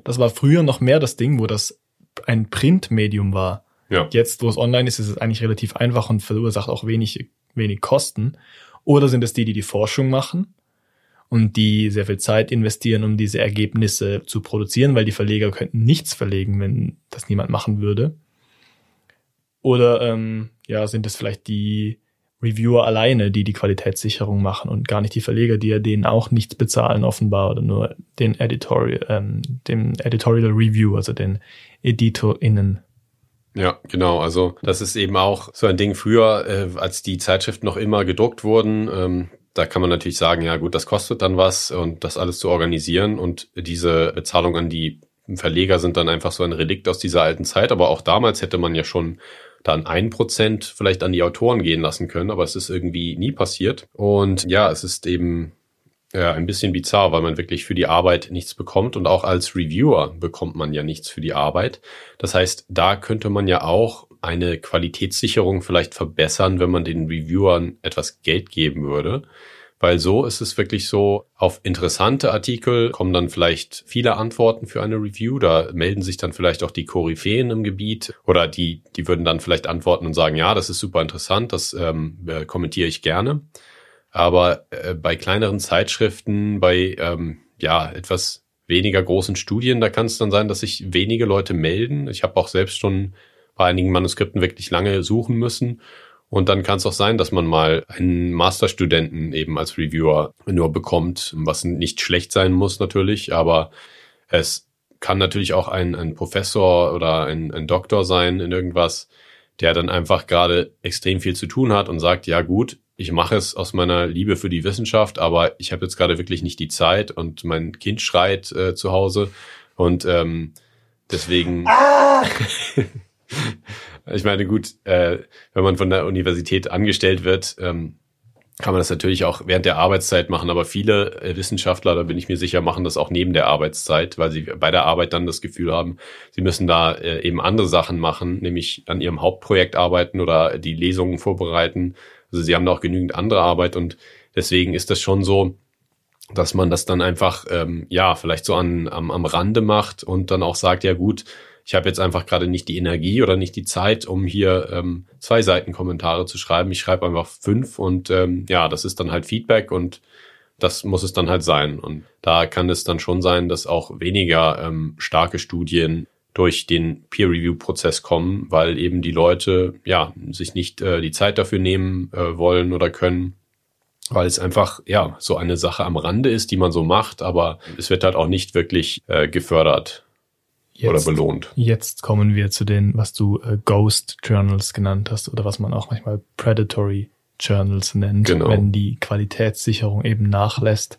S1: Das war früher noch mehr das Ding, wo das ein Printmedium war. Ja. Jetzt, wo es online ist, ist es eigentlich relativ einfach und verursacht auch wenig, wenig Kosten. Oder sind es die, die die Forschung machen? und die sehr viel Zeit investieren, um diese Ergebnisse zu produzieren, weil die Verleger könnten nichts verlegen, wenn das niemand machen würde. Oder ähm, ja, sind es vielleicht die Reviewer alleine, die die Qualitätssicherung machen und gar nicht die Verleger, die ja denen auch nichts bezahlen offenbar oder nur den Editorial, ähm, dem Editorial Review, also den EditorInnen.
S2: Ja, genau. Also das ist eben auch so ein Ding früher, äh, als die Zeitschriften noch immer gedruckt wurden. Ähm, da kann man natürlich sagen, ja gut, das kostet dann was und das alles zu organisieren und diese Bezahlung an die Verleger sind dann einfach so ein Relikt aus dieser alten Zeit. Aber auch damals hätte man ja schon dann ein Prozent vielleicht an die Autoren gehen lassen können, aber es ist irgendwie nie passiert. Und ja, es ist eben ja, ein bisschen bizarr, weil man wirklich für die Arbeit nichts bekommt und auch als Reviewer bekommt man ja nichts für die Arbeit. Das heißt, da könnte man ja auch eine Qualitätssicherung vielleicht verbessern, wenn man den Reviewern etwas Geld geben würde. Weil so ist es wirklich so, auf interessante Artikel kommen dann vielleicht viele Antworten für eine Review. Da melden sich dann vielleicht auch die Koryphäen im Gebiet oder die, die würden dann vielleicht antworten und sagen, ja, das ist super interessant, das ähm, äh, kommentiere ich gerne. Aber äh, bei kleineren Zeitschriften, bei ähm, ja etwas weniger großen Studien, da kann es dann sein, dass sich wenige Leute melden. Ich habe auch selbst schon bei einigen Manuskripten wirklich lange suchen müssen. Und dann kann es auch sein, dass man mal einen Masterstudenten eben als Reviewer nur bekommt, was nicht schlecht sein muss natürlich, aber es kann natürlich auch ein, ein Professor oder ein, ein Doktor sein in irgendwas, der dann einfach gerade extrem viel zu tun hat und sagt, ja gut, ich mache es aus meiner Liebe für die Wissenschaft, aber ich habe jetzt gerade wirklich nicht die Zeit und mein Kind schreit äh, zu Hause und ähm, deswegen. Ah! ich meine, gut, äh, wenn man von der Universität angestellt wird, ähm, kann man das natürlich auch während der Arbeitszeit machen, aber viele äh, Wissenschaftler, da bin ich mir sicher, machen das auch neben der Arbeitszeit, weil sie bei der Arbeit dann das Gefühl haben, sie müssen da äh, eben andere Sachen machen, nämlich an ihrem Hauptprojekt arbeiten oder die Lesungen vorbereiten. Also sie haben da auch genügend andere Arbeit und deswegen ist das schon so, dass man das dann einfach ähm, ja vielleicht so an, am, am Rande macht und dann auch sagt, ja gut, ich habe jetzt einfach gerade nicht die Energie oder nicht die Zeit, um hier ähm, zwei Seiten Kommentare zu schreiben. Ich schreibe einfach fünf und ähm, ja, das ist dann halt Feedback und das muss es dann halt sein. Und da kann es dann schon sein, dass auch weniger ähm, starke Studien durch den Peer-Review-Prozess kommen, weil eben die Leute ja sich nicht äh, die Zeit dafür nehmen äh, wollen oder können, weil es einfach ja so eine Sache am Rande ist, die man so macht, aber es wird halt auch nicht wirklich äh, gefördert.
S1: Jetzt,
S2: oder belohnt.
S1: Jetzt kommen wir zu den, was du äh, Ghost Journals genannt hast oder was man auch manchmal Predatory Journals nennt,
S2: Genau.
S1: wenn die Qualitätssicherung eben nachlässt.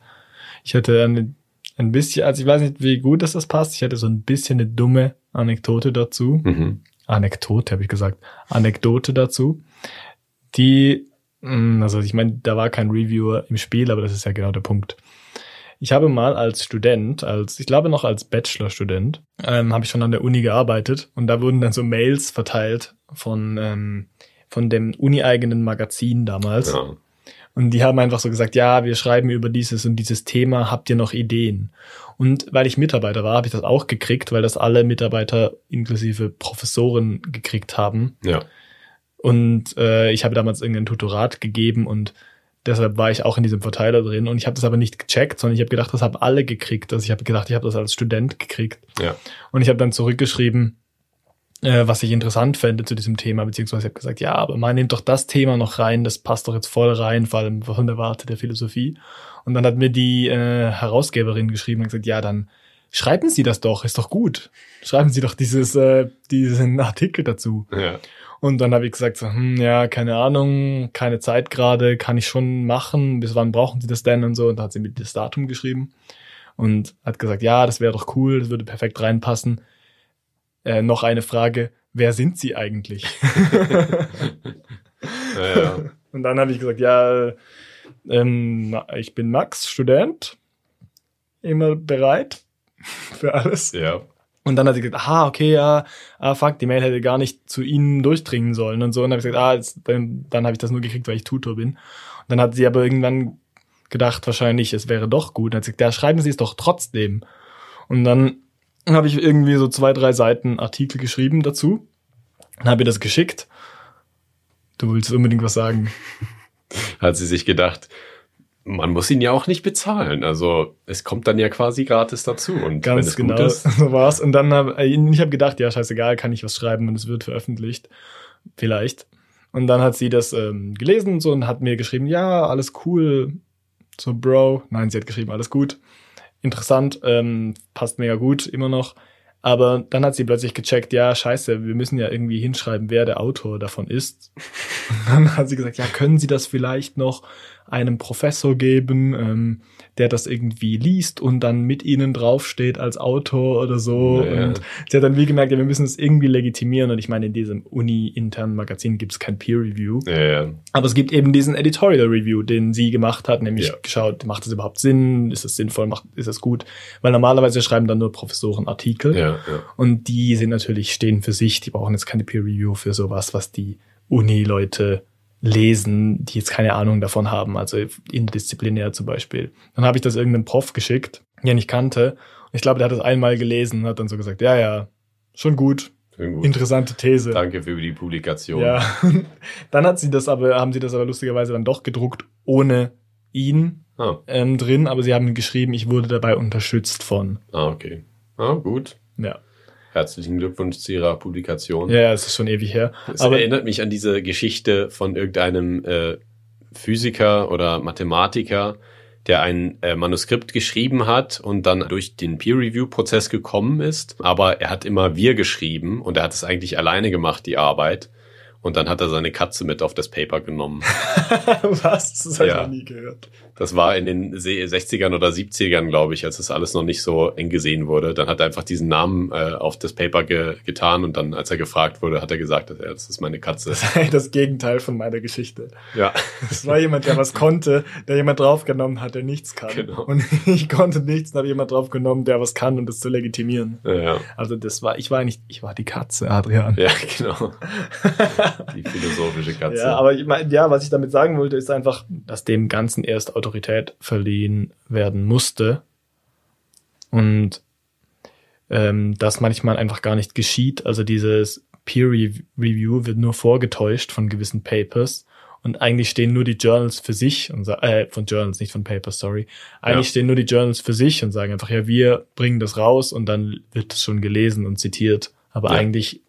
S1: Ich hatte eine, ein bisschen, also ich weiß nicht, wie gut das, das passt. Ich hatte so ein bisschen eine dumme Anekdote dazu.
S2: Mhm.
S1: Anekdote, habe ich gesagt. Anekdote dazu. Die, mh, also ich meine, da war kein Reviewer im Spiel, aber das ist ja genau der Punkt. Ich habe mal als Student, als ich glaube noch als Bachelorstudent, ähm, habe ich schon an der Uni gearbeitet und da wurden dann so Mails verteilt von ähm, von dem uni-eigenen Magazin damals.
S2: Ja.
S1: Und die haben einfach so gesagt, ja, wir schreiben über dieses und dieses Thema, habt ihr noch Ideen? Und weil ich Mitarbeiter war, habe ich das auch gekriegt, weil das alle Mitarbeiter inklusive Professoren gekriegt haben.
S2: ja.
S1: Und äh, ich habe damals irgendein Tutorat gegeben und deshalb war ich auch in diesem Verteiler drin. Und ich habe das aber nicht gecheckt, sondern ich habe gedacht, das haben alle gekriegt. Also ich habe gedacht, ich habe das als Student gekriegt.
S2: Ja.
S1: Und ich habe dann zurückgeschrieben, äh, was ich interessant fände zu diesem Thema, beziehungsweise ich habe gesagt, ja, aber man nimmt doch das Thema noch rein, das passt doch jetzt voll rein, vor allem von der Warte der Philosophie. Und dann hat mir die äh, Herausgeberin geschrieben und gesagt, ja, dann schreiben Sie das doch, ist doch gut. Schreiben Sie doch dieses, äh, diesen Artikel dazu.
S2: Ja.
S1: Und dann habe ich gesagt, so, hm, ja, keine Ahnung, keine Zeit gerade, kann ich schon machen, bis wann brauchen Sie das denn und so. Und dann hat sie mir das Datum geschrieben und hat gesagt, ja, das wäre doch cool, das würde perfekt reinpassen. Äh, noch eine Frage, wer sind Sie eigentlich?
S2: Ja, ja.
S1: und dann habe ich gesagt, ja, ähm, ich bin Max, Student, immer bereit für alles.
S2: ja.
S1: Und dann hat sie gesagt, ah, okay, ja, ah, fuck, die Mail hätte gar nicht zu ihnen durchdringen sollen und so. Und dann habe ich gesagt, ah, jetzt, dann, dann habe ich das nur gekriegt, weil ich Tutor bin. Und dann hat sie aber irgendwann gedacht, wahrscheinlich, es wäre doch gut. Und hat sie gesagt, ja, schreiben Sie es doch trotzdem. Und dann habe ich irgendwie so zwei, drei Seiten Artikel geschrieben dazu. Dann habe ich das geschickt. Du willst unbedingt was sagen.
S2: Hat sie sich gedacht, man muss ihn ja auch nicht bezahlen. Also es kommt dann ja quasi gratis dazu. Und wenn
S1: Ganz
S2: es
S1: genau,
S2: gut ist,
S1: so war's. Und dann habe ich habe gedacht, ja, scheißegal, kann ich was schreiben und es wird veröffentlicht. Vielleicht. Und dann hat sie das ähm, gelesen und so und hat mir geschrieben, ja, alles cool. So, Bro. Nein, sie hat geschrieben, alles gut. Interessant, ähm, passt mega gut, immer noch. Aber dann hat sie plötzlich gecheckt, ja, scheiße, wir müssen ja irgendwie hinschreiben, wer der Autor davon ist. Und dann hat sie gesagt, ja, können Sie das vielleicht noch einem Professor geben, ähm, der das irgendwie liest und dann mit Ihnen draufsteht als Autor oder so.
S2: Ja.
S1: Und sie hat dann wie gemerkt, ja, wir müssen es irgendwie legitimieren. Und ich meine, in diesem uni-internen Magazin gibt es kein Peer-Review.
S2: ja, ja.
S1: Aber es gibt eben diesen Editorial Review, den sie gemacht hat, nämlich
S2: Ja.
S1: geschaut, macht es überhaupt Sinn? Ist es sinnvoll? Macht, ist es gut? Weil normalerweise schreiben dann nur Professoren Artikel.
S2: ja.
S1: Und die sind natürlich, stehen für sich, die brauchen jetzt keine Peer Review für sowas, was die Uni-Leute lesen, die jetzt keine Ahnung davon haben, also interdisziplinär zum Beispiel. Dann habe ich das irgendeinem Prof geschickt, den ich kannte. Und ich glaube, der hat das einmal gelesen und hat dann so gesagt, ja, ja, schon gut, interessante These.
S2: Danke für die Publikation.
S1: Ja. Dann hat sie das aber, haben sie das aber lustigerweise dann doch gedruckt, ohne ihn
S2: Ah,
S1: ähm, drin, aber sie haben geschrieben, ich wurde dabei unterstützt von.
S2: ah, okay. Ah, gut.
S1: Ja.
S2: Herzlichen Glückwunsch zu Ihrer Publikation.
S1: Ja, es ist schon ewig her.
S2: Es
S1: aber
S2: erinnert mich an diese Geschichte von irgendeinem äh, Physiker oder Mathematiker, der ein äh, Manuskript geschrieben hat und dann durch den Peer-Review-Prozess gekommen ist. Aber er hat immer wir geschrieben und er hat es eigentlich alleine gemacht, die Arbeit. Und dann hat er seine Katze mit auf das Paper genommen.
S1: was? Das habe ich
S2: Ja.
S1: noch nie gehört.
S2: Das war in den Se- 60ern oder 70ern, glaube ich, als das alles noch nicht so eng gesehen wurde. Dann hat er einfach diesen Namen äh, auf das Paper ge getan und dann, als er gefragt wurde, hat er gesagt, dass er, das ist meine Katze.
S1: Das ist eigentlich das Gegenteil von meiner Geschichte.
S2: Ja,
S1: Es war jemand, der was konnte, der jemand draufgenommen hat, der nichts kann.
S2: Genau.
S1: Und ich konnte nichts, und habe jemand draufgenommen, der was kann, um das zu legitimieren.
S2: ja,
S1: Also das war, ich war nicht, ich war die Katze, Adrian.
S2: ja, genau. Die philosophische Katze.
S1: Ja, aber ich mein, ja, was ich damit sagen wollte, ist einfach, dass dem Ganzen erst Autorität verliehen werden musste. Und ähm, das manchmal einfach gar nicht geschieht. Also dieses Peer Review wird nur vorgetäuscht von gewissen Papers. Und eigentlich stehen nur die Journals für sich und äh, von Journals, nicht von Papers, sorry. Eigentlich
S2: Ja.
S1: stehen nur die Journals für sich und sagen einfach, ja, wir bringen das raus und dann wird es schon gelesen und zitiert. Aber
S2: Ja.
S1: eigentlich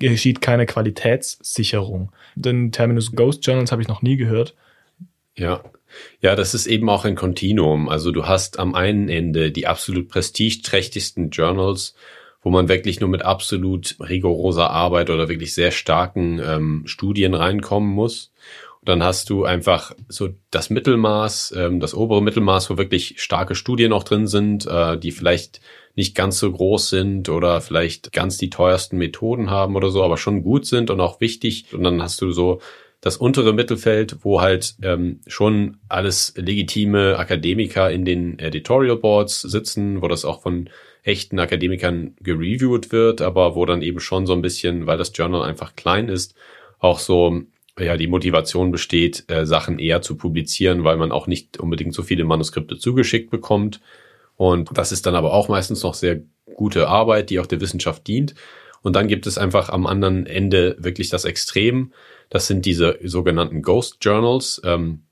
S1: geschieht keine Qualitätssicherung. Den Terminus Ghost Journals habe ich noch nie gehört.
S2: Ja. Ja, das ist eben auch ein Kontinuum. Also du hast am einen Ende die absolut prestigeträchtigsten Journals, wo man wirklich nur mit absolut rigoroser Arbeit oder wirklich sehr starken ähm, Studien reinkommen muss. Und dann hast du einfach so das Mittelmaß, ähm, das obere Mittelmaß, wo wirklich starke Studien auch drin sind, äh, die vielleicht nicht ganz so groß sind oder vielleicht ganz die teuersten Methoden haben oder so, aber schon gut sind und auch wichtig. Und dann hast du so das untere Mittelfeld, wo halt ähm, schon alles legitime Akademiker in den Editorial Boards sitzen, wo das auch von echten Akademikern gereviewt wird, aber wo dann eben schon so ein bisschen, weil das Journal einfach klein ist, auch so ja die Motivation besteht, äh, Sachen eher zu publizieren, weil man auch nicht unbedingt so viele Manuskripte zugeschickt bekommt. Und das ist dann aber auch meistens noch sehr gute Arbeit, die auch der Wissenschaft dient. Und dann gibt es einfach am anderen Ende wirklich das Extrem. Das sind diese sogenannten Ghost Journals. Ähm,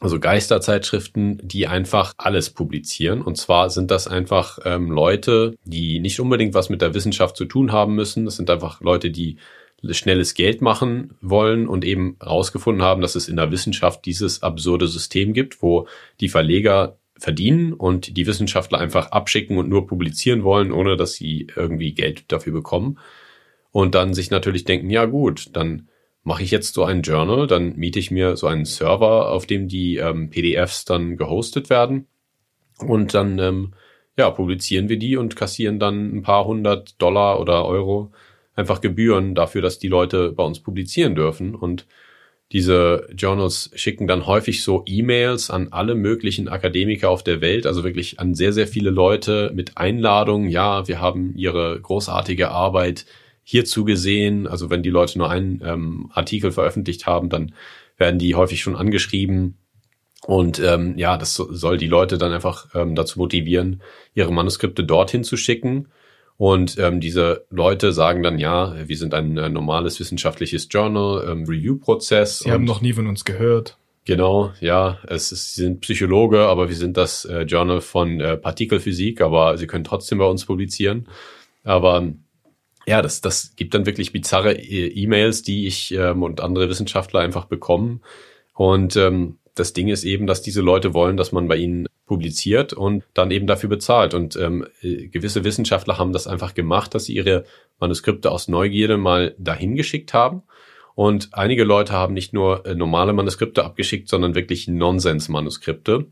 S2: also Geisterzeitschriften, die einfach alles publizieren. Und zwar sind das einfach ähm, Leute, die nicht unbedingt was mit der Wissenschaft zu tun haben müssen. Das sind einfach Leute, die schnelles Geld machen wollen und eben herausgefunden haben, dass es in der Wissenschaft dieses absurde System gibt, wo die Verleger verdienen und die Wissenschaftler einfach abschicken und nur publizieren wollen, ohne dass sie irgendwie Geld dafür bekommen. Und dann sich natürlich denken, ja gut, dann mache ich jetzt so ein Journal, dann miete ich mir so einen Server, auf dem die ähm, PDFs dann gehostet werden und dann ähm, ja publizieren wir die und kassieren dann ein paar hundert Dollar oder Euro einfach Gebühren dafür, dass die Leute bei uns publizieren dürfen und diese Journals schicken dann häufig so E-Mails an alle möglichen Akademiker auf der Welt, also wirklich an sehr, sehr viele Leute mit Einladungen. Ja, wir haben ihre großartige Arbeit hierzu gesehen. Also wenn die Leute nur einen ähm, Artikel veröffentlicht haben, dann werden die häufig schon angeschrieben. Und ähm, ja, das soll die Leute dann einfach ähm, dazu motivieren, ihre Manuskripte dorthin zu schicken. Und ähm, diese Leute sagen dann, ja, wir sind ein äh, normales wissenschaftliches Journal, ähm, Review-Prozess.
S1: Sie haben noch nie von uns gehört.
S2: Genau, ja, es ist, Sie sind Psychologe, aber wir sind das äh, Journal von äh, Partikelphysik, aber Sie können trotzdem bei uns publizieren. Aber ja, das, das gibt dann wirklich bizarre e- E-Mails, die ich ähm, und andere Wissenschaftler einfach bekommen. Und ähm, das Ding ist eben, dass diese Leute wollen, dass man bei ihnen publiziert und dann eben dafür bezahlt. Und ähm, äh, gewisse Wissenschaftler haben das einfach gemacht, dass sie ihre Manuskripte aus Neugierde mal dahin geschickt haben. Und einige Leute haben nicht nur äh, normale Manuskripte abgeschickt, sondern wirklich Nonsens-Manuskripte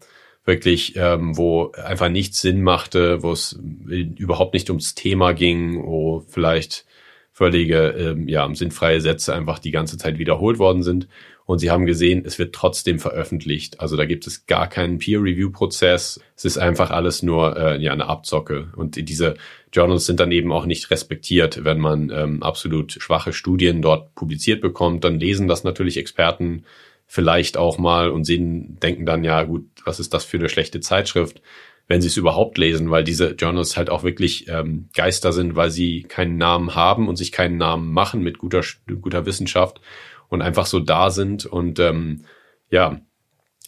S2: wirklich, ähm, wo einfach nichts Sinn machte, wo es überhaupt nicht ums Thema ging, wo vielleicht völlige, ähm, ja, sinnfreie Sätze einfach die ganze Zeit wiederholt worden sind. Und sie haben gesehen, es wird trotzdem veröffentlicht. Also da gibt es gar keinen Peer-Review-Prozess. Es ist einfach alles nur äh, ja eine Abzocke. Und diese Journals sind dann eben auch nicht respektiert, wenn man ähm, absolut schwache Studien dort publiziert bekommt. Dann lesen das natürlich Experten vielleicht auch mal und sehen, denken dann, ja gut, was ist das für eine schlechte Zeitschrift, wenn sie es überhaupt lesen, weil diese Journals halt auch wirklich ähm, Geister sind, weil sie keinen Namen haben und sich keinen Namen machen mit guter, guter Wissenschaft und einfach so da sind und ähm, ja,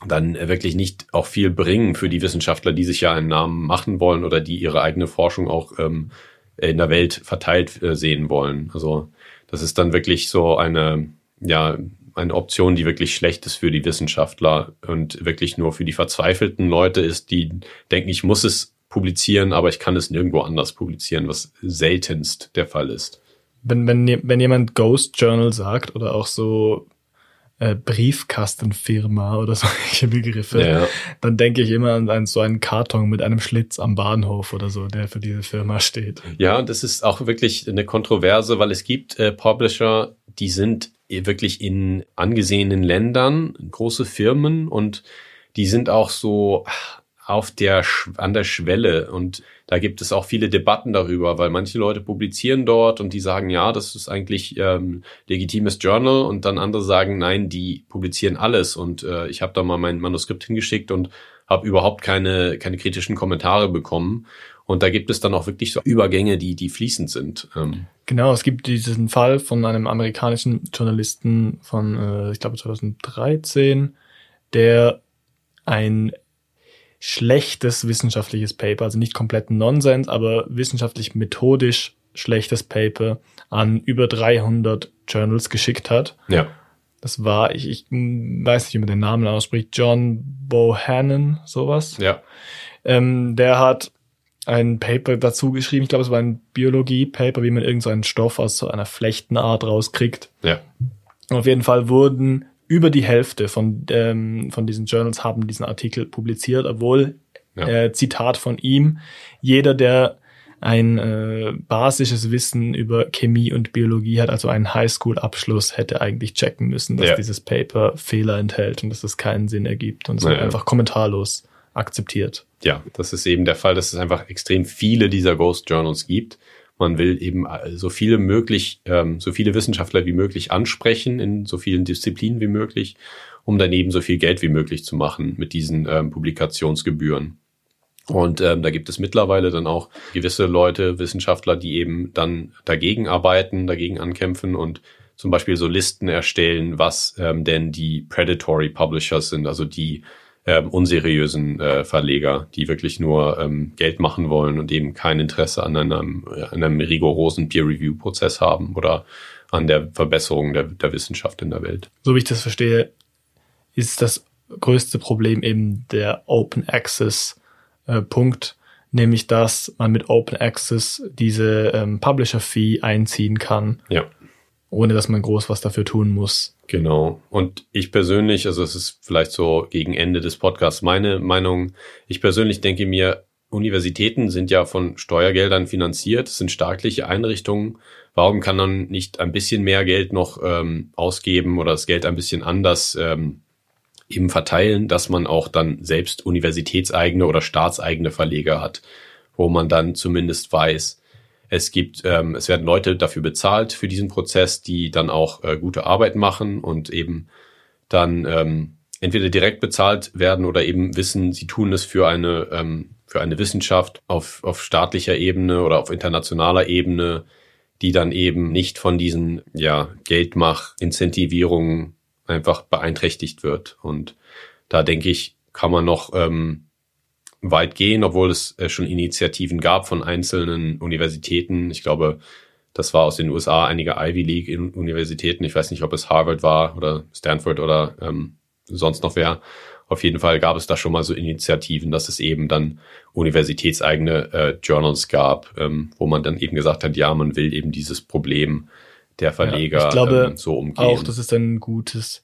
S2: dann wirklich nicht auch viel bringen für die Wissenschaftler, die sich ja einen Namen machen wollen oder die ihre eigene Forschung auch ähm, in der Welt verteilt äh, sehen wollen. Also das ist dann wirklich so eine, ja, eine Option, die wirklich schlecht ist für die Wissenschaftler und wirklich nur für die verzweifelten Leute ist, die denken, ich muss es publizieren, aber ich kann es nirgendwo anders publizieren, was seltenst der Fall ist.
S1: Wenn, wenn, wenn jemand Ghost Journal sagt oder auch so äh, Briefkastenfirma oder solche Begriffe, ja. dann denke ich immer an, an so einen Karton mit einem Schlitz am Bahnhof oder so, der für diese Firma steht.
S2: Ja, das ist auch wirklich eine Kontroverse, weil es gibt äh, Publisher, die sind wirklich in angesehenen Ländern, große Firmen und die sind auch so auf der, an der Schwelle und da gibt es auch viele Debatten darüber, weil manche Leute publizieren dort und die sagen, ja, das ist eigentlich ähm, legitimes Journal und dann andere sagen, nein, die publizieren alles und äh, ich habe da mal mein Manuskript hingeschickt und habe überhaupt keine, keine kritischen Kommentare bekommen und da gibt es dann auch wirklich so Übergänge, die, die fließend sind. Ähm.
S1: Genau, es gibt diesen Fall von einem amerikanischen Journalisten von, äh, ich glaube 2013, der ein schlechtes wissenschaftliches Paper, also nicht komplett Nonsens, aber wissenschaftlich methodisch schlechtes Paper an über 300 Journals geschickt hat.
S2: Ja.
S1: Das war, ich, ich weiß nicht, wie man den Namen ausspricht, John Bohannon, sowas.
S2: Ja.
S1: Ähm, der hat ein Paper dazu geschrieben. Ich glaube, es war ein Biologie-Paper, wie man irgend so einen Stoff aus so einer Flechtenart rauskriegt.
S2: Ja.
S1: Auf jeden Fall wurden über die Hälfte von, ähm, von diesen Journals haben diesen Artikel publiziert, obwohl,
S2: Ja.
S1: äh, Zitat von ihm, jeder, der ein äh, basisches Wissen über Chemie und Biologie hat, also einen Highschool-Abschluss, hätte eigentlich checken müssen, dass
S2: Ja.
S1: dieses Paper Fehler enthält und dass es keinen Sinn ergibt. Und es
S2: Ja,
S1: wird
S2: ja.
S1: einfach kommentarlos akzeptiert.
S2: Ja, das ist eben der Fall, dass es einfach extrem viele dieser Ghost Journals gibt. Man will eben äh, so viele möglich, ähm, so viele Wissenschaftler wie möglich ansprechen in so vielen Disziplinen wie möglich, um daneben so viel Geld wie möglich zu machen mit diesen ähm, Publikationsgebühren. Und ähm, da gibt es mittlerweile dann auch gewisse Leute, Wissenschaftler, die eben dann dagegen arbeiten, dagegen ankämpfen und zum Beispiel so Listen erstellen, was ähm, denn die Predatory Publishers sind, also die ähm, unseriösen äh, Verleger, die wirklich nur ähm, Geld machen wollen und eben kein Interesse an einem, äh, an einem rigorosen Peer-Review-Prozess haben oder an der Verbesserung der, der Wissenschaft in der Welt.
S1: So wie ich das verstehe, ist das größte Problem eben der Open Access äh, Punkt, nämlich dass man mit Open Access diese ähm, Publisher Fee einziehen kann,
S2: Ja.
S1: Ohne dass man groß was dafür tun muss.
S2: Genau. Und ich persönlich, also es ist vielleicht so gegen Ende des Podcasts meine Meinung, ich persönlich denke mir, Universitäten sind ja von Steuergeldern finanziert, sind staatliche Einrichtungen. Warum kann man nicht ein bisschen mehr Geld noch ähm, ausgeben oder das Geld ein bisschen anders ähm, eben verteilen, dass man auch dann selbst universitätseigene oder staatseigene Verleger hat, wo man dann zumindest weiß, es gibt, ähm, es werden Leute dafür bezahlt für diesen Prozess, die dann auch äh, gute Arbeit machen und eben dann ähm, entweder direkt bezahlt werden oder eben wissen, sie tun es für eine ähm, für eine Wissenschaft auf auf staatlicher Ebene oder auf internationaler Ebene, die dann eben nicht von diesen ja Geldmach-Incentivierungen einfach beeinträchtigt wird. Und da denke ich, kann man noch ähm, weit gehen, obwohl es äh, schon Initiativen gab von einzelnen Universitäten. Ich glaube, das war aus den USA einige Ivy League Universitäten. Ich weiß nicht, ob es Harvard war oder Stanford oder ähm, sonst noch wer. Auf jeden Fall gab es da schon mal so Initiativen, dass es eben dann universitätseigene äh, Journals gab, ähm, wo man dann eben gesagt hat, ja, man will eben dieses Problem der Verleger
S1: ich glaube
S2: ähm, so umgehen.
S1: Auch das ist ein gutes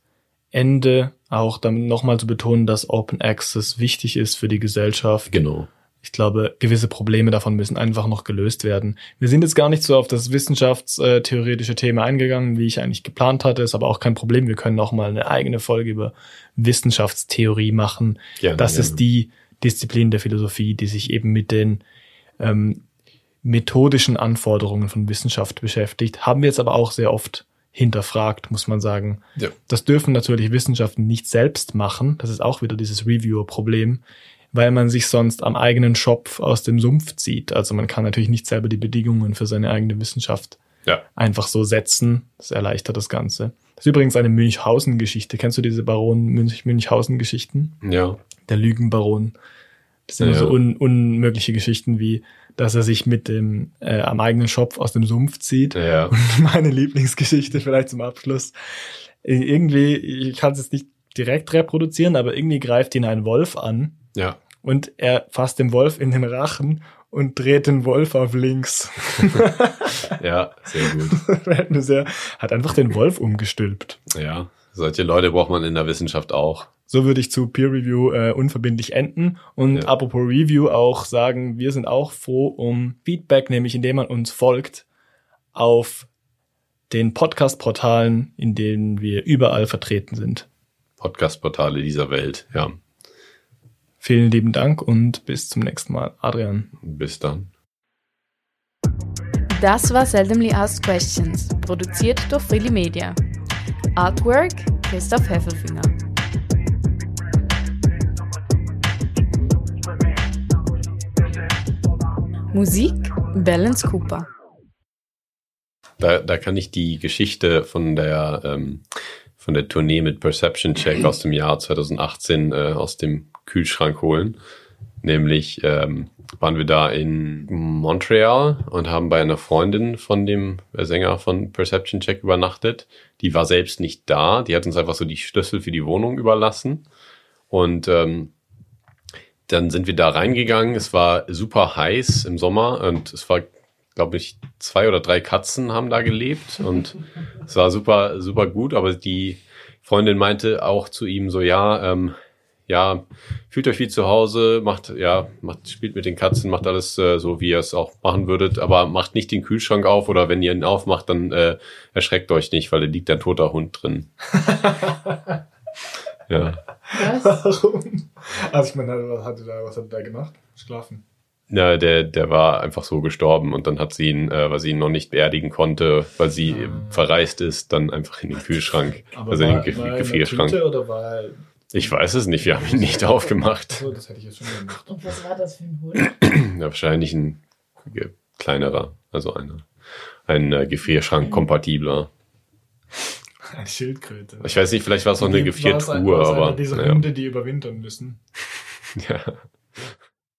S1: Ende, auch damit nochmal zu betonen, dass Open Access wichtig ist für die Gesellschaft.
S2: genau.
S1: Ich glaube, gewisse Probleme davon müssen einfach noch gelöst werden. Wir sind jetzt gar nicht so auf das wissenschaftstheoretische Thema eingegangen, wie ich eigentlich geplant hatte, ist aber auch kein Problem. Wir können noch mal eine eigene Folge über Wissenschaftstheorie machen.
S2: Gerne,
S1: das
S2: gerne.
S1: ist die Disziplin der Philosophie, die sich eben mit den ähm, methodischen Anforderungen von Wissenschaft beschäftigt. Haben wir jetzt aber auch sehr oft hinterfragt, muss man sagen.
S2: Ja.
S1: Das dürfen natürlich Wissenschaften nicht selbst machen. Das ist auch wieder dieses Reviewer-Problem, weil man sich sonst am eigenen Schopf aus dem Sumpf zieht. Also man kann natürlich nicht selber die Bedingungen für seine eigene Wissenschaft
S2: Ja.
S1: einfach so setzen. Das erleichtert das Ganze. Das ist übrigens eine Münchhausen-Geschichte. Kennst du diese Baron Münch Münchhausen-Geschichten?
S2: Ja.
S1: Der Lügenbaron. Das sind
S2: Ja.
S1: so un unmögliche Geschichten wie, dass er sich mit dem äh, am eigenen Schopf aus dem Sumpf zieht.
S2: Ja.
S1: Und meine Lieblingsgeschichte vielleicht zum Abschluss. Irgendwie, ich kann es jetzt nicht direkt reproduzieren, aber irgendwie greift ihn ein Wolf an
S2: Ja.
S1: und er fasst dem Wolf in den Rachen und dreht den Wolf auf links.
S2: Ja, sehr gut.
S1: Sehr- Hat einfach den Wolf umgestülpt.
S2: Ja. Solche Leute braucht man in der Wissenschaft auch.
S1: So würde ich zu Peer Review äh, unverbindlich enden und
S2: Ja.
S1: apropos Review auch sagen, wir sind auch froh um Feedback, nämlich indem man uns folgt auf den Podcast-Portalen, in denen wir überall vertreten sind.
S2: Podcast-Portale dieser Welt. Ja.
S1: Vielen lieben Dank und bis zum nächsten Mal. Adrian.
S2: Bis dann.
S3: Das war Seldomly Asked Questions, produziert durch Freely Media. Artwork Christoph Heffelfinger. Musik Balance Cooper.
S2: Da, da kann ich die Geschichte von der, ähm, von der Tournee mit Perception Check aus dem Jahr 2018 äh, aus dem Kühlschrank holen. Nämlich ähm, waren wir da in Montreal und haben bei einer Freundin von dem Sänger von Perception Check übernachtet. Die war selbst nicht da. Die hat uns einfach so die Schlüssel für die Wohnung überlassen. Und ähm, dann sind wir da reingegangen. Es war super heiß im Sommer und es war, glaube ich, zwei oder drei Katzen haben da gelebt und es war super, super gut. Aber die Freundin meinte auch zu ihm so, ja, ähm, ja, fühlt euch wie zu Hause, macht, ja, macht, spielt mit den Katzen, macht alles äh, so, wie ihr es auch machen würdet, aber macht nicht den Kühlschrank auf oder wenn ihr ihn aufmacht, dann äh, erschreckt euch nicht, weil da liegt ein toter Hund drin. ja.
S1: Was? Warum? Also ich meine, was hat er da, was hat er da gemacht? Schlafen.
S2: Ja, der, der war einfach so gestorben und dann hat sie ihn, äh, weil sie ihn noch nicht beerdigen konnte, weil sie
S1: Ah.
S2: verreist ist, dann einfach in den Kühlschrank,
S1: Aber
S2: also in den
S1: war,
S2: Ge
S1: war er in der
S2: Gefrierschrank.
S1: Tüte oder war er...
S2: Ich weiß es nicht, wir haben ihn nicht aufgemacht.
S1: Achso, das hätte ich jetzt schon gemacht.
S3: Und was war das für ein Hund?
S2: Ja, wahrscheinlich ein kleinerer, also eine, ein äh, Gefrierschrank-kompatibler.
S1: Eine Schildkröte.
S2: Ich weiß nicht, vielleicht war es auch eine Gefriertruhe,
S1: einer
S2: aber
S1: dieser
S2: naja.
S1: Hunde, die überwintern müssen.
S2: ja.